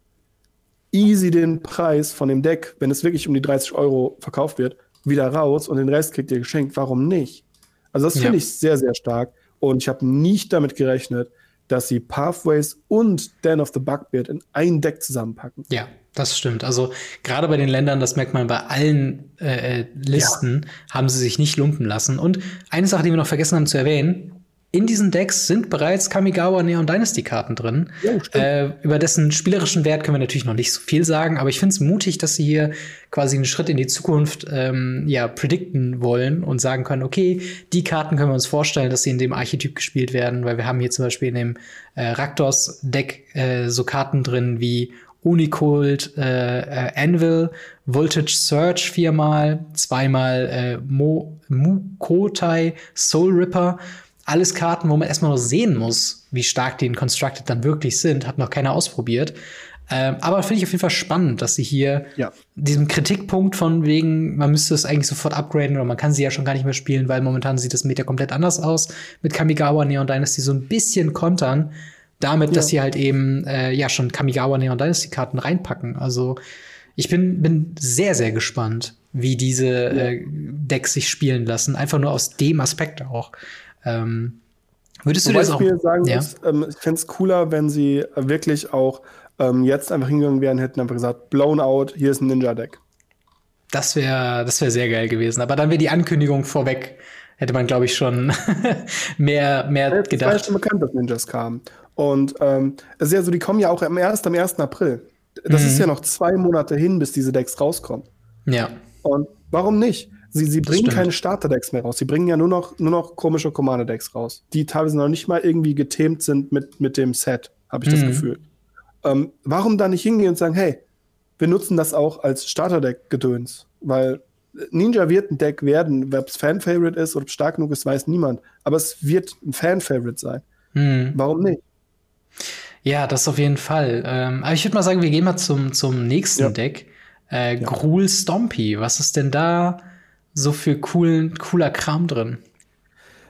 easy den Preis von dem Deck, wenn es wirklich um die 30 Euro verkauft wird, wieder raus und den Rest kriegt ihr geschenkt. Warum nicht? Also das Ja. finde ich sehr, sehr stark. Und ich habe nicht damit gerechnet, dass sie Pathways und Den of the Bugbeard in ein Deck zusammenpacken. Ja, das stimmt. Also gerade bei den Ländern, das merkt man bei allen äh, äh, Listen, haben sie sich nicht lumpen lassen. Und eine Sache, die wir noch vergessen haben zu erwähnen, in diesen Decks sind bereits Kamigawa Neon Dynasty Karten drin. Stimmt. äh, über dessen spielerischen Wert können wir natürlich noch nicht so viel sagen, aber ich finde es mutig, dass sie hier quasi einen Schritt in die Zukunft ähm, ja predikten wollen und sagen können, okay, die Karten können wir uns vorstellen, dass sie in dem Archetyp gespielt werden, weil wir haben hier zum Beispiel in dem äh, Raktos Deck äh, so Karten drin wie Unicold, äh, äh, Anvil, Voltage Surge viermal, zweimal äh, Mo, Mukotai, Soul Ripper. Alles Karten, wo man erstmal noch sehen muss, wie stark die in Constructed dann wirklich sind. Hat noch keiner ausprobiert. Ähm, aber finde ich auf jeden Fall spannend, dass sie hier Ja. diesem Kritikpunkt von wegen, man müsste es eigentlich sofort upgraden oder man kann sie ja schon gar nicht mehr spielen, weil momentan sieht das Meta komplett anders aus. Mit Kamigawa Neon Dynasty so ein bisschen kontern. Damit, dass sie halt eben äh, ja schon Kamigawa Neon Dynasty Karten reinpacken. Also ich bin, bin sehr, sehr gespannt, wie diese äh, Decks sich spielen lassen. Einfach nur aus dem Aspekt auch. Ähm, würdest du Wobei das ich auch? mir sagen ja? muss, ähm, ich fände es cooler, wenn sie wirklich auch ähm, jetzt einfach hingegangen wären, hätten einfach gesagt, blown out, hier ist ein Ninja-Deck. Das wäre das wäre sehr geil gewesen. Aber dann wäre die Ankündigung vorweg, hätte man, glaube ich, schon [LAUGHS] mehr, mehr Es war ja gedacht. schon bekannt, dass Ninjas kamen. Und ähm, es ist ja so, die kommen ja auch am- erst am 1. April. Das Mhm. ist ja noch zwei Monate hin, bis diese Decks rauskommen. Ja. Und warum nicht? Sie, sie bringen stimmt. keine Starter-Decks mehr raus. Sie bringen ja nur noch, nur noch komische Commander-Decks raus, die teilweise noch nicht mal irgendwie gethemt sind mit, mit dem Set, habe ich das Mhm. Gefühl. Ähm, warum da nicht hingehen und sagen, hey, wir nutzen das auch als Starter-Deck-Gedöns? Weil Ninja wird ein Deck werden, ob es Fan-Favorite ist oder stark genug ist, weiß niemand. Aber es wird ein Fan-Favorite sein. Hm. Warum nicht? Ja, das auf jeden Fall. Ähm, aber ich würde mal sagen, wir gehen mal zum, zum nächsten ja. Deck. Äh, ja. Gruul Stompy. Was ist denn da so für coolen, cooler Kram drin?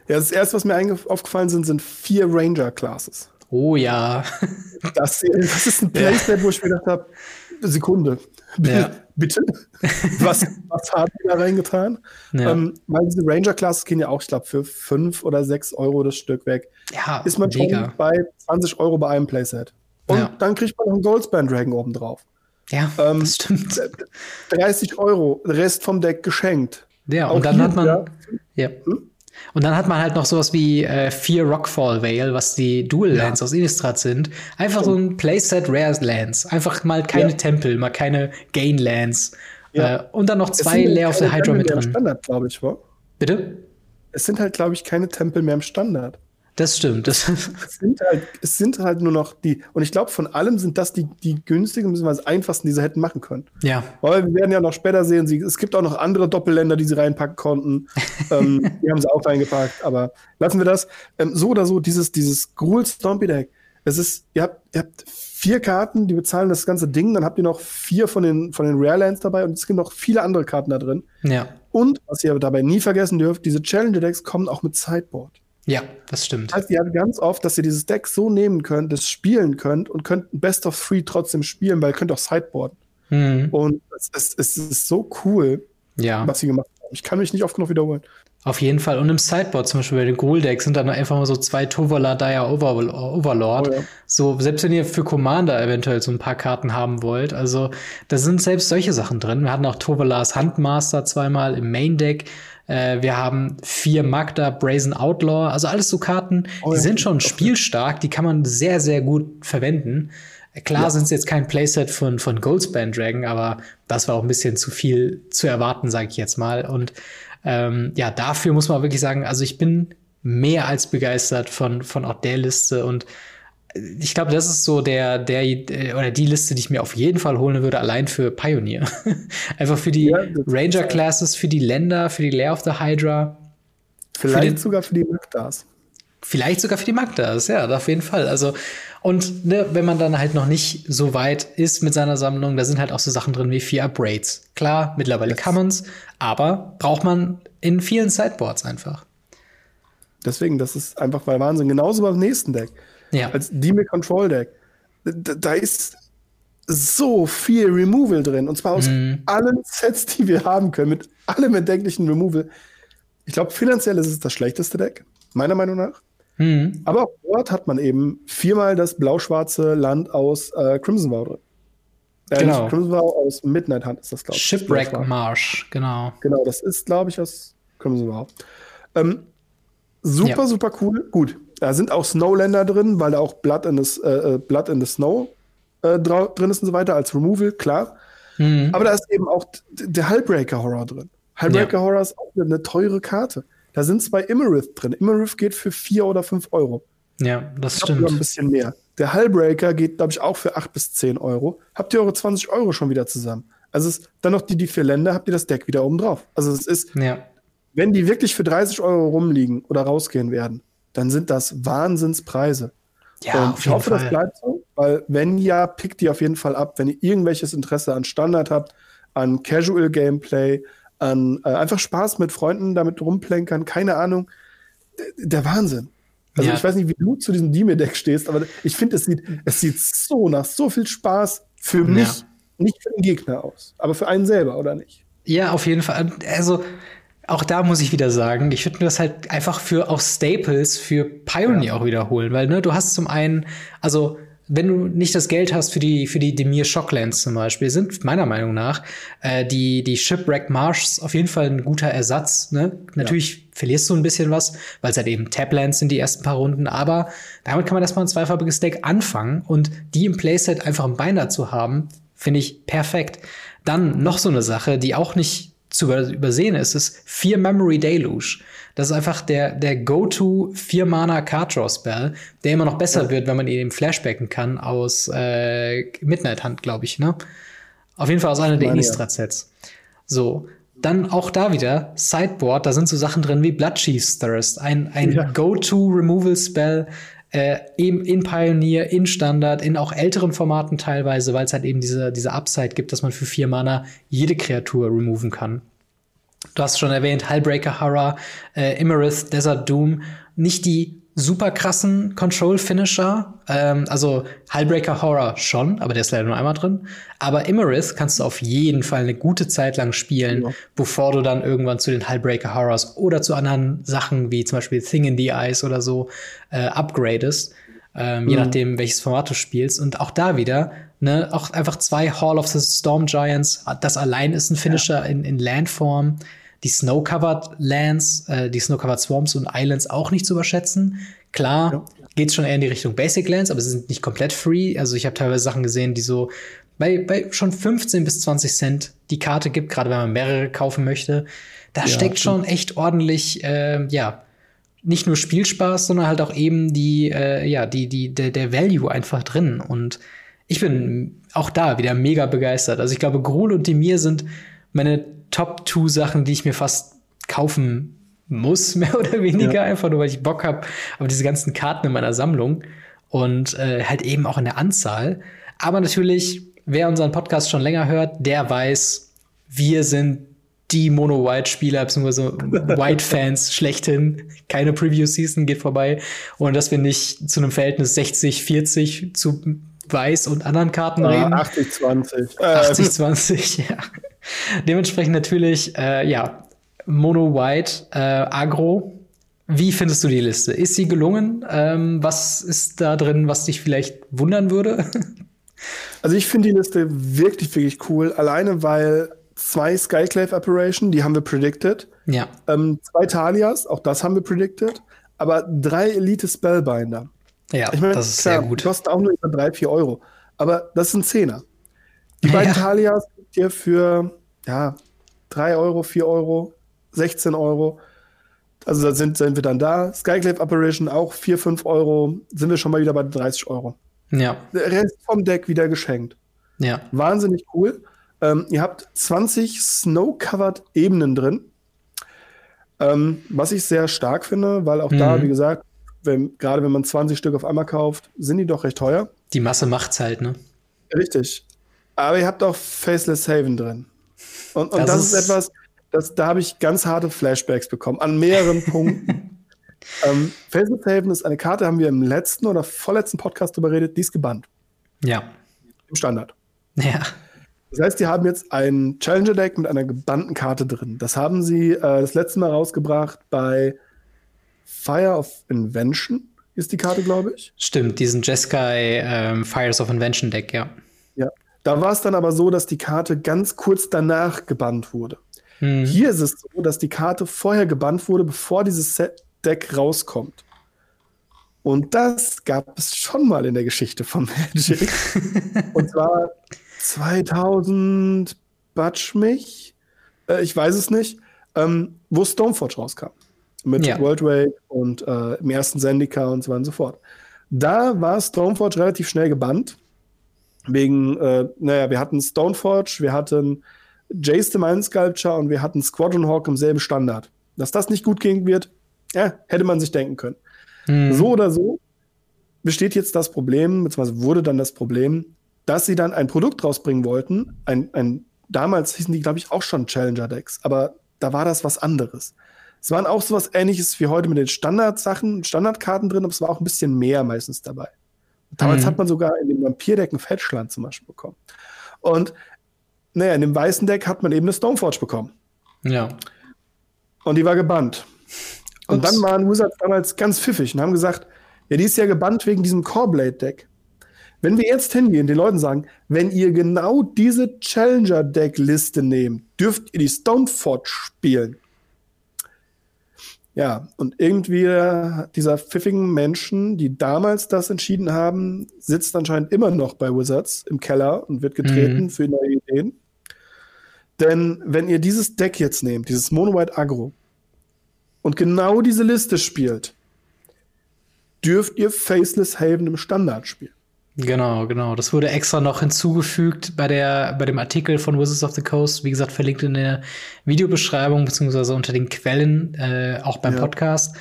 Ja, das erste, was mir aufgefallen sind, sind vier Ranger-Classes. Oh ja. das, das ist ein Playset, [LAUGHS] ja. wo ich mir gedacht habe, Sekunde. Ja. Bitte? [LAUGHS] Was, was haben die da reingetan? Ja. Ähm, weil diese Ranger-Classes gehen ja auch, ich glaube, für 5 oder 6 Euro das Stück weg. Ja, ist man mega. schon bei 20 Euro bei einem Playset. Und ja. dann kriegt man noch einen Goldspan Dragon oben drauf. Ja, ähm, das stimmt. 30 Euro, Rest vom Deck geschenkt. Ja, und dann hat man. Ja. Hm? Und dann hat man halt noch sowas wie äh, Fear Rockfall Vale, was die Dual Lands ja. aus Innistrad sind. Einfach so ein Playset Rare Lands. Einfach mal keine ja. Tempel, mal keine Gain Lands. Ja. Äh, und dann noch zwei Lair of the Hydra mit drin. Standard, glaube ich, war. Bitte? Es sind halt, glaube ich, keine Tempel mehr im Standard. Das stimmt. Das es, sind halt, es sind halt nur noch die, und ich glaube, von allem sind das die, die günstigen bzw. einfachsten, die sie hätten machen können. Ja. Weil wir werden ja noch später sehen, sie, es gibt auch noch andere Doppelländer, die sie reinpacken konnten. [LAUGHS] ähm, die haben sie auch reingepackt, aber lassen wir das. Ähm, so oder so, dieses, dieses Gruul Stompy Deck. Es ist, ihr habt, ihr habt vier Karten, die bezahlen das ganze Ding, dann habt ihr noch vier von den, von den Rare Lands dabei und es gibt noch viele andere Karten da drin. Ja. Und, was ihr dabei nie vergessen dürft, diese Challenger Decks kommen auch mit Sideboard. Ja, das stimmt. Das heißt, ihr habt ganz oft, dass ihr dieses Deck so nehmen könnt, das spielen könnt und könnt Best of Three trotzdem spielen, weil ihr könnt auch Sideboarden. Mhm. Und es, es, es, ist so cool, ja. was sie gemacht haben. Ich kann mich nicht oft genug wiederholen. Auf jeden Fall. Und im Sideboard, zum Beispiel bei den Ghoul-Decks, sind dann einfach mal so zwei Tovala Dire Over Overlord. Oh, ja. So, selbst wenn ihr für Commander eventuell so ein paar Karten haben wollt. Also, da sind selbst solche Sachen drin. Wir hatten auch Tovalas Handmaster zweimal im Main-Deck. Äh, wir haben vier Magda, Brazen Outlaw, also alles so Karten, oh, die sind schon spielstark, die kann man sehr, sehr gut verwenden. Äh, klar ja. sind es jetzt kein Playset von, von Goldspan Dragon, aber das war auch ein bisschen zu viel zu erwarten, sage ich jetzt mal. Und ähm, ja, dafür muss man wirklich sagen, also ich bin mehr als begeistert von, von auch der Liste und ich glaube, das ist so der, der oder die Liste, die ich mir auf jeden Fall holen würde, allein für Pioneer. [LAUGHS] Einfach für die ja, Ranger Classes, für die Länder, für die Lair of the Hydra. Vielleicht für den, sogar für die Magdas. Vielleicht sogar für die Magdas, ja, auf jeden Fall. Also, und ne, wenn man dann halt noch nicht so weit ist mit seiner Sammlung, da sind halt auch so Sachen drin wie vier Upgrades. Klar, mittlerweile yes. kann man's, aber braucht man in vielen Sideboards einfach. Deswegen, das ist einfach mal Wahnsinn. Genauso beim nächsten Deck. Ja. Als Demon Control Deck. Da, da, ist so viel Removal drin. Und zwar aus mhm. allen Sets, die wir haben können, mit allem erdenklichen Removal. Ich glaube, finanziell ist es das schlechteste Deck, meiner Meinung nach. Mhm. Aber auch dort hat man eben viermal das blau-schwarze Land aus äh, Crimson Vow drin. Äh, genau. Crimson Vow aus Midnight Hunt ist das, glaube ich. Shipwreck Marsh, genau. Genau, das ist, glaube ich, aus Crimson Vow. Ähm, super, ja. super cool. Gut, da sind auch Snowlander drin, weil da auch Blood in, the, äh, äh, Blood in the Snow äh, drin ist und so weiter, als Removal, klar. Mhm. Aber da ist eben auch der Hullbreaker Horror drin. Hullbreaker ja. Horror ist auch eine teure Karte. Da sind zwei Immerith drin. Immerith geht für vier oder fünf Euro. Ja, das stimmt. Noch ein bisschen mehr. Der Hullbreaker geht, glaube ich, auch für acht bis zehn Euro. Habt ihr eure 20 Euro schon wieder zusammen? Also es, dann noch die, die vier Länder, habt ihr das Deck wieder oben drauf. Also es ist, ja. wenn die wirklich für 30 Euro rumliegen oder rausgehen werden, dann sind das Wahnsinnspreise. Ja, und ich hoffe, Fall. das bleibt so, weil wenn ja, pickt die auf jeden Fall ab, wenn ihr irgendwelches Interesse an Standard habt, an Casual Gameplay, an äh, einfach Spaß mit Freunden damit rumplänkern, keine Ahnung. Der Wahnsinn. Also ja. ich weiß nicht, wie du zu diesem Dime-Deck stehst, aber ich finde, es sieht, es sieht so nach so viel Spaß für mich, ja. nicht für den Gegner aus, aber für einen selber, oder nicht? Ja, auf jeden Fall. Also auch da muss ich wieder sagen, ich würde mir das halt einfach für auch Staples für Pioneer ja. auch wiederholen, weil ne, du hast zum einen, also wenn du nicht das Geld hast für die für die Demir Shocklands zum Beispiel, sind meiner Meinung nach äh, die die Shipwreck Marshs auf jeden Fall ein guter Ersatz. Ne? Natürlich ja. verlierst du ein bisschen was, weil es halt eben Taplands sind die ersten paar Runden, aber damit kann man erstmal ein zweifarbiges Deck anfangen und die im Playset einfach im Bein zu haben, finde ich perfekt. Dann noch so eine Sache, die auch nicht zu übersehen ist, ist vier Memory Deluge. Das ist einfach der, der Go-To vier Mana Card Draw Spell, der immer noch besser ja. wird, wenn man ihn eben flashbacken kann aus äh, Midnight Hunt, glaube ich, ne? Auf jeden Fall aus einer der Innistrad-Sets. So. Dann auch da wieder Sideboard, da sind so Sachen drin wie Blood Chief's Thirst, ein, ein ja. Go-To Removal Spell, äh, eben in Pioneer, in Standard, in auch älteren Formaten teilweise, weil es halt eben diese, diese Upside gibt, dass man für vier Mana jede Kreatur removen kann. Du hast schon erwähnt, Hullbreaker Horror, äh, Imerith, Desert Doom. Nicht die super krassen Control-Finisher. Ähm, also Hullbreaker Horror schon, aber der ist leider nur einmal drin. Aber Imerith kannst du auf jeden Fall eine gute Zeit lang spielen, ja. bevor du dann irgendwann zu den Hullbreaker Horrors oder zu anderen Sachen wie zum Beispiel Thing in the Eyes oder so äh, upgradest. Ähm, mhm. Je nachdem, welches Format du spielst. Und auch da wieder, ne, auch einfach zwei Hall of the Storm Giants. Das allein ist ein Finisher ja. in, in Landform die Snow-Covered Lands, äh, die Snow-Covered Swamps und Islands auch nicht zu überschätzen. Klar, ja. geht schon eher in die Richtung Basic Lands, aber sie sind nicht komplett free. Also ich habe teilweise Sachen gesehen, die so bei, bei schon 15 bis 20 Cent die Karte gibt, gerade wenn man mehrere kaufen möchte. Da ja, steckt schon echt ordentlich, äh, ja, nicht nur Spielspaß, sondern halt auch eben die, äh, ja, die, die, der, der Value einfach drin. Und ich bin auch da wieder mega begeistert. Also ich glaube, Gruul und die Mir sind meine Top 2 Sachen, die ich mir fast kaufen muss, [LAUGHS] mehr oder weniger, ja. einfach nur weil ich Bock habe auf diese ganzen Karten in meiner Sammlung und äh, halt eben auch in der Anzahl. Aber natürlich, wer unseren Podcast schon länger hört, der weiß, wir sind die Mono-White-Spieler, beziehungsweise [LAUGHS] White-Fans schlechthin. Keine Preview-Season geht vorbei. Und dass wir nicht zu einem Verhältnis 60, 40 zu Weiß und anderen Karten [LAUGHS] ja, reden. 80, 20. 80, 20, ja. Dementsprechend natürlich, äh, ja, Mono White, äh, Agro. Wie findest du die Liste? Ist sie gelungen? Ähm, was ist da drin, was dich vielleicht wundern würde? [LAUGHS] Also ich finde die Liste wirklich, wirklich cool. Alleine weil zwei Skyclave Operation, die haben wir predicted. Ja. Ähm, zwei Talias, auch das haben wir predicted. Aber drei Elite Spellbinder. Ja, ich mein, das ist klar, sehr gut. Die kosten auch nur über drei, vier Euro. Aber das sind Zehner. Die [LAUGHS] ja. beiden Talias dir für ja, 3 Euro, 4 Euro, 16 Euro. Also da sind, sind wir dann da. Skyclave Operation auch 4, 5 Euro. Sind wir schon mal wieder bei 30 Euro. Ja. Der Rest vom Deck wieder geschenkt. Ja. Wahnsinnig cool. Ähm, ihr habt 20 Snow-Covered Ebenen drin. Ähm, was ich sehr stark finde, weil auch mhm. da, wie gesagt, wenn, gerade wenn man 20 Stück auf einmal kauft, sind die doch recht teuer. Die Masse macht's halt, ne? Richtig. Aber ihr habt auch Faceless Haven drin. Und, und das, das ist, etwas, das, da habe ich ganz harte Flashbacks bekommen, an mehreren Punkten. [LAUGHS] ähm, Faceless Haven ist eine Karte, haben wir im letzten oder vorletzten Podcast drüber geredet, die ist gebannt. Ja. Im Standard. Ja. Das heißt, die haben jetzt ein Challenger-Deck mit einer gebannten Karte drin. Das haben sie äh, das letzte Mal rausgebracht bei Fire of Invention, ist die Karte, glaube ich. Stimmt, diesen Jeskai ähm, Fires of Invention Deck, ja. Ja. Da war es dann aber so, dass die Karte ganz kurz danach gebannt wurde. Hm. Hier ist es so, dass die Karte vorher gebannt wurde, bevor dieses Set Deck rauskommt. Und das gab es schon mal in der Geschichte von [LAUGHS] Magic. Und zwar 2000 Batsch mich, äh, ich weiß es nicht, ähm, wo Stoneforge rauskam. Mit ja. World Wake und äh, im ersten Zendika und so weiter und so fort. Da war Stoneforge relativ schnell gebannt. Wegen, äh, naja, wir hatten Stoneforge, wir hatten Jace the Mind Sculpture und wir hatten Squadron Hawk im selben Standard. Dass das nicht gut gehen wird, ja, hätte man sich denken können. Mhm. So oder so besteht jetzt das Problem, beziehungsweise wurde dann das Problem, dass sie dann ein Produkt rausbringen wollten. Ein, ein damals hießen die, glaube ich, auch schon Challenger-Decks, aber da war das was anderes. Es waren auch sowas ähnliches wie heute mit den Standardsachen, Standardkarten drin, aber es war auch ein bisschen mehr meistens dabei. Damals mhm. hat man sogar in dem Vampirdeck ein Fetchland zum Beispiel bekommen. Und naja, in dem weißen Deck hat man eben eine Stoneforge bekommen. Ja. Und die war gebannt. Und Ups. dann waren Wizards damals ganz pfiffig und haben gesagt, ja, die ist ja gebannt wegen diesem Coreblade-Deck. Wenn wir jetzt hingehen, den Leuten sagen, wenn ihr genau diese Challenger-Deck-Liste nehmt, dürft ihr die Stoneforge spielen. Ja, und irgendwie äh, dieser pfiffigen Menschen, die damals das entschieden haben, sitzt anscheinend immer noch bei Wizards im Keller und wird getreten mhm. für neue Ideen. Denn wenn ihr dieses Deck jetzt nehmt, dieses Mono White Agro, und genau diese Liste spielt, dürft ihr Faceless Haven im Standard spielen. Genau, genau. Das wurde extra noch hinzugefügt bei der, bei dem Artikel von Wizards of the Coast. Wie gesagt, verlinkt in der Videobeschreibung beziehungsweise unter den Quellen, äh, auch beim ja. Podcast.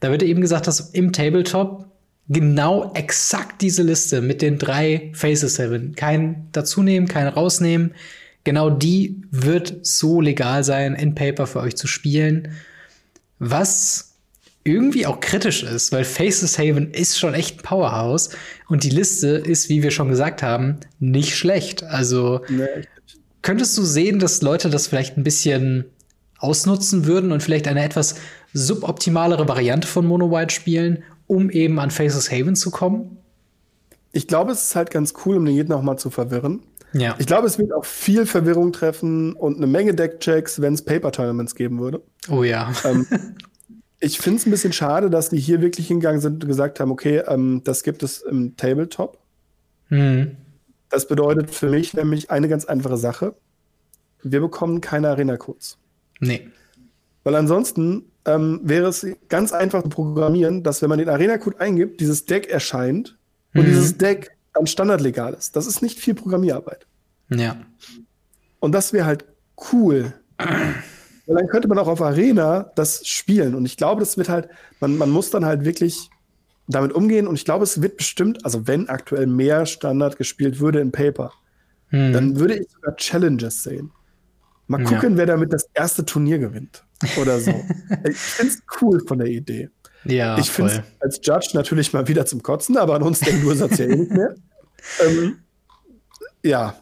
Da wird eben gesagt, dass im Tabletop genau exakt diese Liste mit den drei Faces Seven. Kein dazunehmen, kein rausnehmen. Genau die wird so legal sein, in Paper für euch zu spielen. Was irgendwie auch kritisch ist, weil Faces Haven ist schon echt ein Powerhouse und die Liste ist, wie wir schon gesagt haben, nicht schlecht. Also nee, könntest du sehen, dass Leute das vielleicht ein bisschen ausnutzen würden und vielleicht eine etwas suboptimalere Variante von Mono White spielen, um eben an Faces Haven zu kommen? Ich glaube, es ist halt ganz cool, um den jeden auch mal zu verwirren. Ja. Ich glaube, es wird auch viel Verwirrung treffen und eine Menge Deckchecks, wenn es Paper-Tournaments geben würde. Oh ja. Ähm, [LAUGHS] ich finde es ein bisschen schade, dass die hier wirklich hingegangen sind und gesagt haben, okay, ähm, das gibt es im Tabletop. Mhm. Das bedeutet für mich nämlich eine ganz einfache Sache. Wir bekommen keine Arena-Codes. Nee. Weil ansonsten ähm, wäre es ganz einfach zu programmieren, dass wenn man den Arena-Code eingibt, dieses Deck erscheint und mhm. dieses Deck dann standardlegal ist. Das ist nicht viel Programmierarbeit. Ja. Und das wäre halt cool. Weil dann könnte man auch auf Arena das spielen. Und ich glaube, das wird halt, man, man muss dann halt wirklich damit umgehen. Und ich glaube, es wird bestimmt, also wenn aktuell mehr Standard gespielt würde in Paper, mhm. dann würde ich sogar Challenges sehen. Mal gucken, ja. wer damit das erste Turnier gewinnt. Oder so. [LAUGHS] ich finde es cool von der Idee. Ja, ich finde es als Judge natürlich mal wieder zum Kotzen, aber an uns du es ja eh nicht mehr. [LAUGHS] Ähm, ja.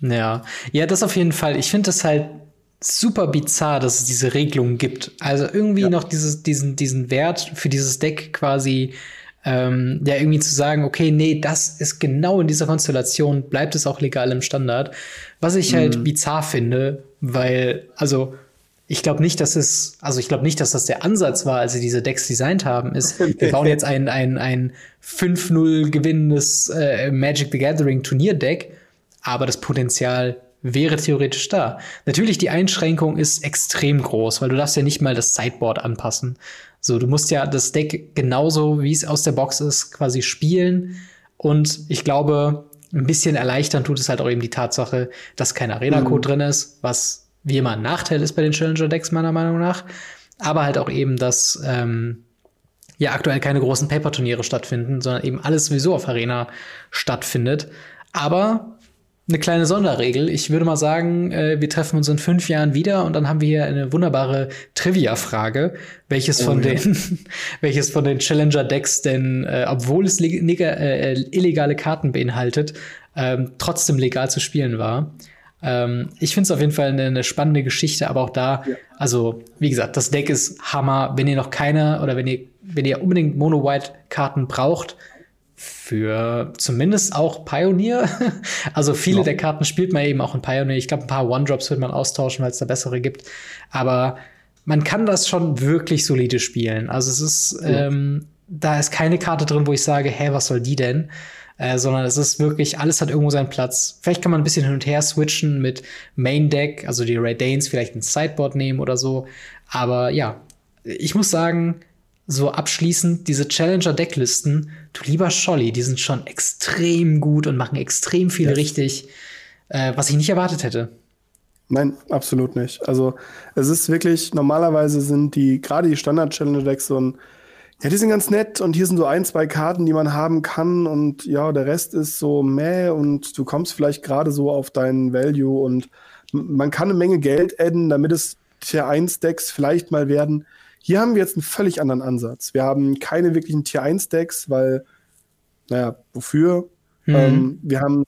Ja. Ja, das auf jeden Fall. Ich finde das halt super bizarr, dass es diese Regelungen gibt. Also irgendwie ja. noch dieses, diesen, diesen Wert für dieses Deck quasi, ähm, ja, irgendwie zu sagen, okay, nee, das ist genau in dieser Konstellation, bleibt es auch legal im Standard. Was ich halt mhm. bizarr finde, weil, also, ich glaube nicht, dass es, also ich glaube nicht, dass das der Ansatz war, als sie diese Decks designt haben, ist, [LAUGHS] wir bauen jetzt ein, ein, ein 5-0 gewinnendes äh, Magic the Gathering Turnierdeck, aber das Potenzial wäre theoretisch da. Natürlich, die Einschränkung ist extrem groß, weil du darfst ja nicht mal das Sideboard anpassen. So, du musst ja das Deck genauso, wie es aus der Box ist, quasi spielen. Und ich glaube, ein bisschen erleichtern tut es halt auch eben die Tatsache, dass kein Arena-Code mhm. drin ist, was wie immer ein Nachteil ist bei den Challenger-Decks, meiner Meinung nach. Aber halt auch eben, dass ähm, ja aktuell keine großen Paper-Turniere stattfinden, sondern eben alles sowieso auf Arena stattfindet. Aber eine kleine Sonderregel. Ich würde mal sagen, äh, wir treffen uns in fünf Jahren wieder und dann haben wir hier eine wunderbare Trivia-Frage, welches oh, von ja. den, [LAUGHS] welches von den Challenger-Decks denn, äh, obwohl es äh, illegale Karten beinhaltet, ähm, trotzdem legal zu spielen war. Ähm, ich finde es auf jeden Fall eine, eine, spannende Geschichte, aber auch da, ja. also wie gesagt, das Deck ist Hammer. Wenn ihr noch keine oder wenn ihr, wenn ihr unbedingt Mono-White-Karten braucht, für zumindest auch Pioneer. [LAUGHS] also viele ja. der Karten spielt man eben auch in Pioneer. Ich glaube, ein paar One-Drops wird man austauschen, weil es da bessere gibt. Aber man kann das schon wirklich solide spielen. Also es ist, ja. ähm, da ist keine Karte drin, wo ich sage, hä, was soll die denn? Äh, sondern es ist wirklich, alles hat irgendwo seinen Platz. Vielleicht kann man ein bisschen hin und her switchen mit Main Deck, also die Ray Danes vielleicht ein Sideboard nehmen oder so. Aber ja, ich muss sagen, so abschließend, diese Challenger-Decklisten, du lieber Scholli, die sind schon extrem gut und machen extrem viel yes. richtig, äh, was ich nicht erwartet hätte. Nein, absolut nicht. Also es ist wirklich, normalerweise sind die, gerade die Standard-Challenger-Decks so ein, ja, die sind ganz nett und hier sind so ein, zwei Karten, die man haben kann und ja, der Rest ist so meh und du kommst vielleicht gerade so auf deinen Value und man kann eine Menge Geld adden, damit es Tier 1 Decks vielleicht mal werden. Hier haben wir jetzt einen völlig anderen Ansatz. Wir haben keine wirklichen Tier 1 Decks, weil, naja, wofür? Mhm. Ähm, wir haben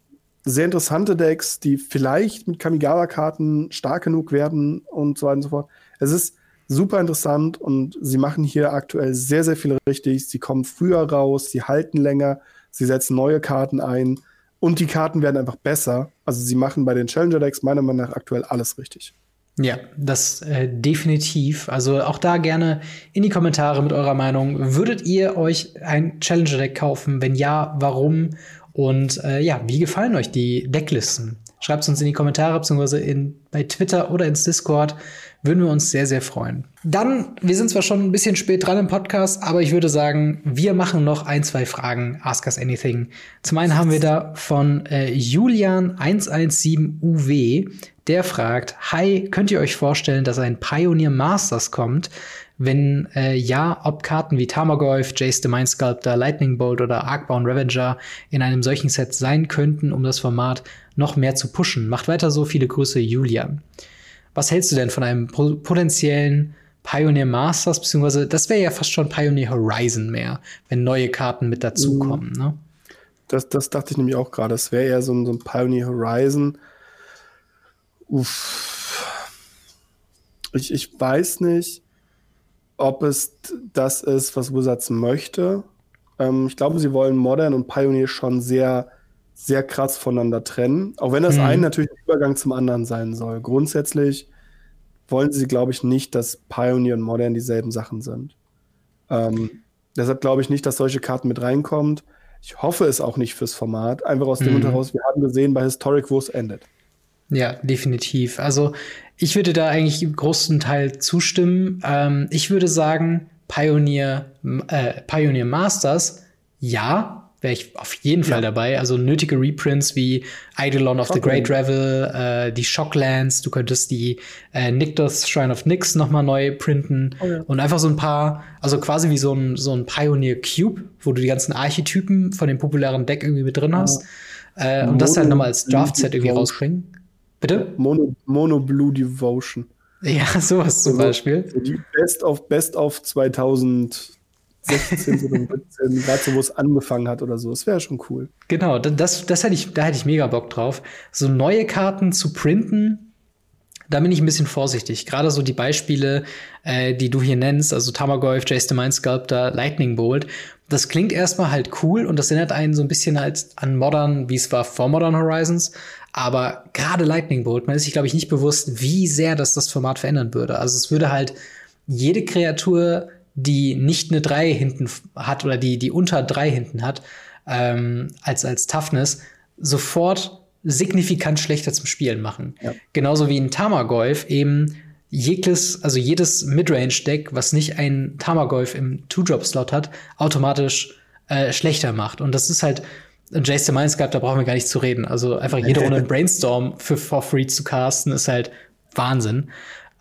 sehr interessante Decks, die vielleicht mit Kamigawa-Karten stark genug werden und so weiter und so fort. Es ist super interessant und sie machen hier aktuell sehr, sehr viel richtig. Sie kommen früher raus, sie halten länger, sie setzen neue Karten ein und die Karten werden einfach besser. Also sie machen bei den Challenger Decks meiner Meinung nach aktuell alles richtig. Ja, das äh, definitiv. Also auch da gerne in die Kommentare mit eurer Meinung. Würdet ihr euch ein Challenger Deck kaufen? Wenn ja, warum? Und äh, ja, wie gefallen euch die Decklisten? Schreibt es uns in die Kommentare, beziehungsweise in, bei Twitter oder ins Discord. Würden wir uns sehr, sehr freuen. Dann, wir sind zwar schon ein bisschen spät dran im Podcast, aber ich würde sagen, wir machen noch ein, zwei Fragen. Ask Us Anything. Zum einen haben wir da von äh, Julian117UW Der fragt, Hi, könnt ihr euch vorstellen, dass ein Pioneer Masters kommt? Wenn äh, ja, ob Karten wie Tamagolf, Jace the Mind Sculptor, Lightning Bolt oder Arcbound Revenger in einem solchen Set sein könnten, um das Format noch mehr zu pushen. Macht weiter so, viele Grüße, Julian. Was hältst du denn von einem potenziellen Pioneer Masters, beziehungsweise das wäre ja fast schon Pioneer Horizon mehr, wenn neue Karten mit dazukommen, mhm. ne? Das, das dachte ich nämlich auch gerade. Das wäre eher so ein, so ein Pioneer Horizon. Uff. Ich, ich weiß nicht ob es das ist, was Wizards möchte. Ähm, ich glaube, sie wollen Modern und Pioneer schon sehr, sehr krass voneinander trennen. Auch wenn das mhm. ein natürlich ein Übergang zum anderen sein soll. Grundsätzlich wollen sie, glaube ich, nicht, dass Pioneer und Modern dieselben Sachen sind. Ähm, deshalb glaube ich nicht, dass solche Karten mit reinkommt. Ich hoffe es auch nicht fürs Format. Einfach aus dem mhm. Grund heraus, wir haben gesehen bei Historic, wo es endet. Ja, definitiv. Also ich würde da eigentlich im großen Teil zustimmen. Ähm, ich würde sagen, Pioneer, äh, Pioneer Masters, ja, wäre ich auf jeden Fall ja. dabei. Also nötige Reprints wie Eidolon of the Great Revel, äh, die Shocklands, du könntest die äh, Nykthos Shrine of Nyx noch mal neu printen oh ja. und einfach so ein paar, also quasi wie so ein, so ein Pioneer Cube, wo du die ganzen Archetypen von dem populären Deck irgendwie mit drin hast. Ja. Äh, und das halt nochmal als Draft-Set irgendwie rausbringen. Bitte? Mono, Mono Blue Devotion. Ja, sowas zum also, Beispiel. Die Best of Best of 2016 oder 17, gerade so, wo es angefangen hat oder so. Das wäre schon cool. Genau, das, das hätte ich, da hätte ich mega Bock drauf. So neue Karten zu printen, da bin ich ein bisschen vorsichtig. Gerade so die Beispiele, äh, die du hier nennst, also Tamagolf, Jace the Mind Sculptor, Lightning Bolt, das klingt erstmal halt cool und das erinnert einen so ein bisschen halt an Modern, wie es war vor Modern Horizons. Aber gerade Lightning Bolt, man ist sich, glaube ich, nicht bewusst, wie sehr das das Format verändern würde. Also es würde halt jede Kreatur, die nicht eine 3 hinten hat oder die, die unter 3 hinten hat, ähm, als, als Toughness, sofort signifikant schlechter zum Spielen machen. Ja. Genauso wie in Tamagolf eben jedes, also jedes Midrange-Deck, was nicht ein Tamagolf im Two-Drop-Slot hat, automatisch äh, schlechter macht. Und das ist halt Jason Minds gehabt, da brauchen wir gar nicht zu reden. Also einfach jede Runde [LAUGHS] ein Brainstorm für for free zu casten, ist halt Wahnsinn.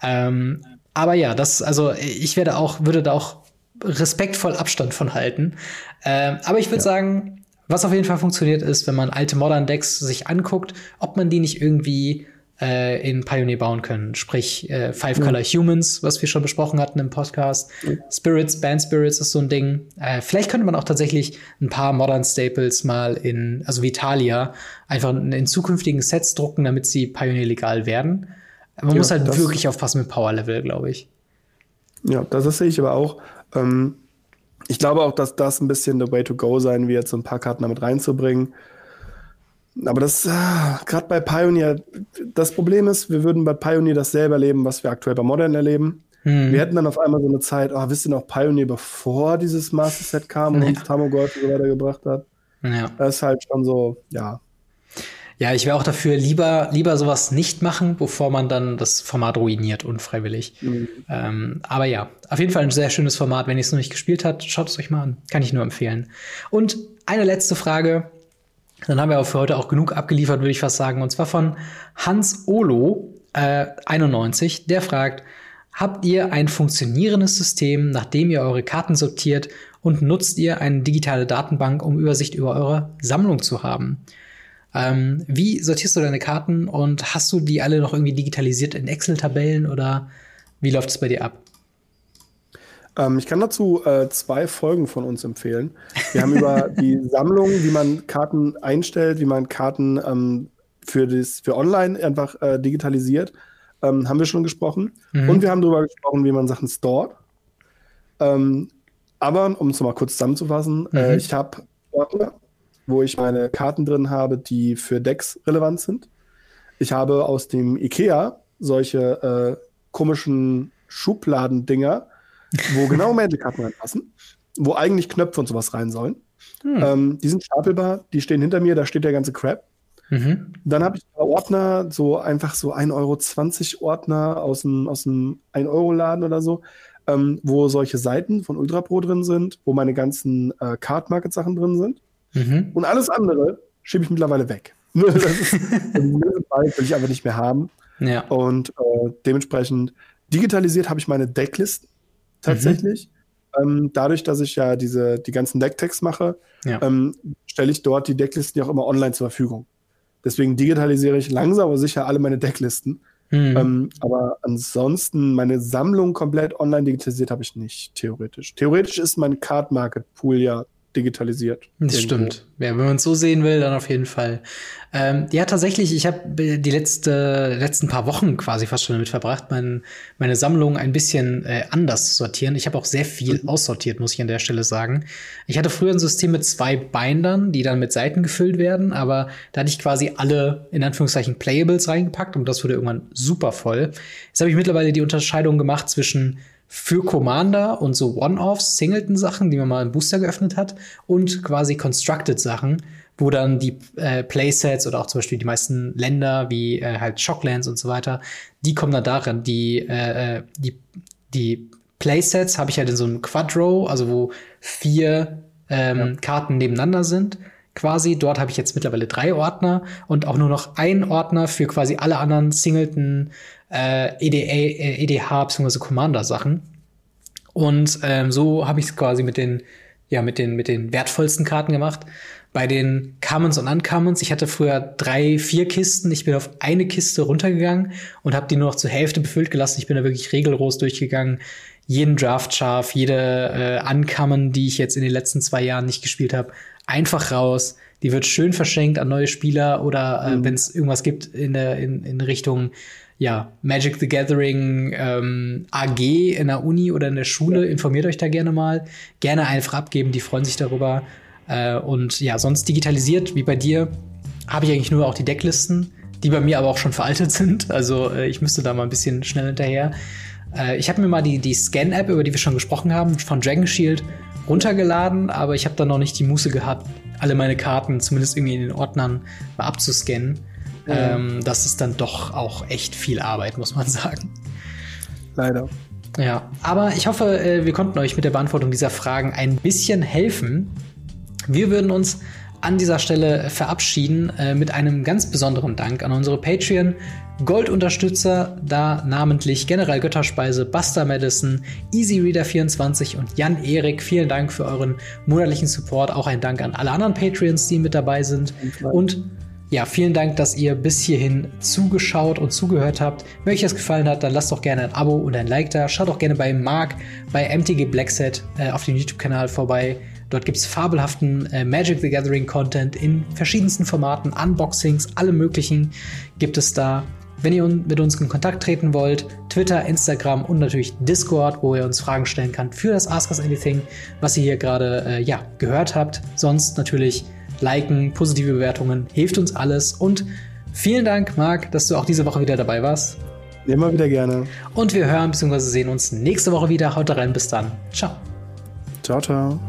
Ähm, aber ja, das, also ich werde auch, würde da auch respektvoll Abstand von halten. Ähm, aber ich würde ja. sagen, was auf jeden Fall funktioniert ist, wenn man alte Modern Decks sich anguckt, ob man die nicht irgendwie äh, in Pioneer bauen können. Sprich, äh, Five Color Humans, was wir schon besprochen hatten im Podcast. Spirits, Band Spirits ist so ein Ding. Äh, vielleicht könnte man auch tatsächlich ein paar Modern Staples mal in, also Vitalia, einfach in zukünftigen Sets drucken, damit sie Pioneer legal werden. Man ja, muss halt wirklich aufpassen mit Power Level, glaube ich. Ja, das, das sehe ich aber auch. Ähm, ich glaube auch, dass das ein bisschen the way to go sein wird, so ein paar Karten damit reinzubringen. Aber das, ah, gerade bei Pioneer, das Problem ist, wir würden bei Pioneer dasselbe erleben, was wir aktuell bei Modern erleben. Hm. Wir hätten dann auf einmal so eine Zeit, oh, wisst ihr noch, Pioneer, bevor dieses Master Set kam und ja. uns und so weiter gebracht hat. Ja. Das ist halt schon so, ja. Ja, ich wäre auch dafür lieber, lieber sowas nicht machen, bevor man dann das Format ruiniert, unfreiwillig. Mhm. Ähm, aber ja, auf jeden Fall ein sehr schönes Format. Wenn ihr es noch nicht gespielt habt, schaut es euch mal an. Kann ich nur empfehlen. Und eine letzte Frage. Dann haben wir auch für heute auch genug abgeliefert, würde ich fast sagen. Und zwar von Hans Olo, äh, 91. Der fragt, habt ihr ein funktionierendes System, nachdem ihr eure Karten sortiert und nutzt ihr eine digitale Datenbank, um Übersicht über eure Sammlung zu haben? Ähm, wie sortierst du deine Karten und hast du die alle noch irgendwie digitalisiert in Excel-Tabellen oder wie läuft es bei dir ab? Ähm, ich kann dazu äh, zwei Folgen von uns empfehlen. Wir haben über [LAUGHS] die Sammlung, wie man Karten einstellt, wie man Karten ähm, für, das, für online einfach äh, digitalisiert, ähm, haben wir schon gesprochen. Mhm. Und wir haben darüber gesprochen, wie man Sachen stored. Ähm, aber um es mal kurz zusammenzufassen, äh, mhm. äh, ich habe Ordner, wo ich meine Karten drin habe, die für Decks relevant sind. Ich habe aus dem IKEA solche äh, komischen Schubladendinger, wo [LAUGHS] genau Magic-Karten reinpassen, wo eigentlich Knöpfe und sowas rein sollen. Hm. Ähm, die sind stapelbar, die stehen hinter mir, da steht der ganze Crap. Mhm. Dann habe ich Ordner, so einfach so 1,20 Euro Ordner aus dem, aus dem 1-Euro-Laden oder so, ähm, wo solche Seiten von Ultra Pro drin sind, wo meine ganzen äh, Card-Market-Sachen drin sind. Mhm. Und alles andere schiebe ich mittlerweile weg. [LAUGHS] das ist, [LAUGHS] will ich einfach nicht mehr haben. Ja. Und äh, dementsprechend digitalisiert habe ich meine Decklisten tatsächlich. Mhm. Ähm, dadurch, dass ich ja diese, die ganzen Decktext mache, ja. ähm, stelle ich dort die Decklisten ja auch immer online zur Verfügung. Deswegen digitalisiere ich langsam aber sicher alle meine Decklisten. Mhm. Ähm, aber ansonsten meine Sammlung komplett online digitalisiert habe ich nicht, theoretisch. Theoretisch ist mein Card Market Pool ja digitalisiert. Das irgendwo. stimmt. Ja, wenn man es so sehen will, dann auf jeden Fall. Ähm, ja, tatsächlich, ich habe die letzte, letzten paar Wochen quasi fast schon damit verbracht, mein, meine Sammlung ein bisschen äh, anders zu sortieren. Ich habe auch sehr viel mhm. aussortiert, muss ich an der Stelle sagen. Ich hatte früher ein System mit zwei Bindern, die dann mit Seiten gefüllt werden, aber da hatte ich quasi alle, in Anführungszeichen, Playables reingepackt und das wurde irgendwann super voll. Jetzt habe ich mittlerweile die Unterscheidung gemacht zwischen für Commander und so One-Offs, Singleton-Sachen, die man mal im Booster geöffnet hat, und quasi Constructed-Sachen, wo dann die äh, Playsets oder auch zum Beispiel die meisten Länder wie äh, halt Shocklands und so weiter, die kommen dann darin. Die, äh, äh die, die Playsets habe ich halt in so einem Quadro, also wo vier ähm, ja. Karten nebeneinander sind. Quasi, dort habe ich jetzt mittlerweile drei Ordner und auch nur noch ein Ordner für quasi alle anderen Singleton äh, EDA, EDH bzw. Commander-Sachen. Und ähm, so habe ich es quasi mit den, ja, mit den, mit den wertvollsten Karten gemacht. Bei den Commons und Uncommons, ich hatte früher drei, vier Kisten. Ich bin auf eine Kiste runtergegangen und habe die nur noch zur Hälfte befüllt gelassen. Ich bin da wirklich regelros durchgegangen. Jeden Draft scharf, jede äh, Uncommon, die ich jetzt in den letzten zwei Jahren nicht gespielt habe, einfach raus. Die wird schön verschenkt an neue Spieler oder äh, mhm. wenn es irgendwas gibt in der in, in Richtung ja, Magic the Gathering ähm, AG in der Uni oder in der Schule, informiert euch da gerne mal. Gerne einfach abgeben, die freuen sich darüber. Äh, und ja, sonst digitalisiert, wie bei dir, habe ich eigentlich nur auch die Decklisten, die bei mir aber auch schon veraltet [LAUGHS] sind. Also äh, ich müsste da mal ein bisschen schnell hinterher. Äh, ich habe mir mal die, die Scan-App, über die wir schon gesprochen haben, von Dragon Shield runtergeladen, aber ich habe da noch nicht die Muße gehabt, alle meine Karten zumindest irgendwie in den Ordnern mal abzuscannen. Ähm, das ist dann doch auch echt viel Arbeit, muss man [LAUGHS] sagen. Leider. Ja, aber ich hoffe, äh, wir konnten euch mit der Beantwortung dieser Fragen ein bisschen helfen. Wir würden uns an dieser Stelle verabschieden äh, mit einem ganz besonderen Dank an unsere Patreon Gold-Unterstützer, da namentlich General Götterspeise, Buster Madison, EasyReader24 und Jan Erik. Vielen Dank für euren monatlichen Support. Auch ein Dank an alle anderen Patreons, die mit dabei sind. Und ja, vielen Dank, dass ihr bis hierhin zugeschaut und zugehört habt. Wenn euch das gefallen hat, dann lasst doch gerne ein Abo und ein Like da. Schaut auch gerne bei Mark bei MTG Blackset äh, auf dem YouTube-Kanal vorbei. Dort gibt es fabelhaften äh, Magic the Gathering Content in verschiedensten Formaten, Unboxings, alle möglichen gibt es da. Wenn ihr mit uns in Kontakt treten wollt, Twitter, Instagram und natürlich Discord, wo ihr uns Fragen stellen könnt für das Ask Us Anything, was ihr hier gerade äh, ja, gehört habt. Sonst natürlich liken, positive Bewertungen, hilft uns alles. Und vielen Dank, Marc, dass du auch diese Woche wieder dabei warst. Immer wieder gerne. Und wir hören bzw. sehen uns nächste Woche wieder. Haut rein, bis dann. Ciao. Ciao, ciao.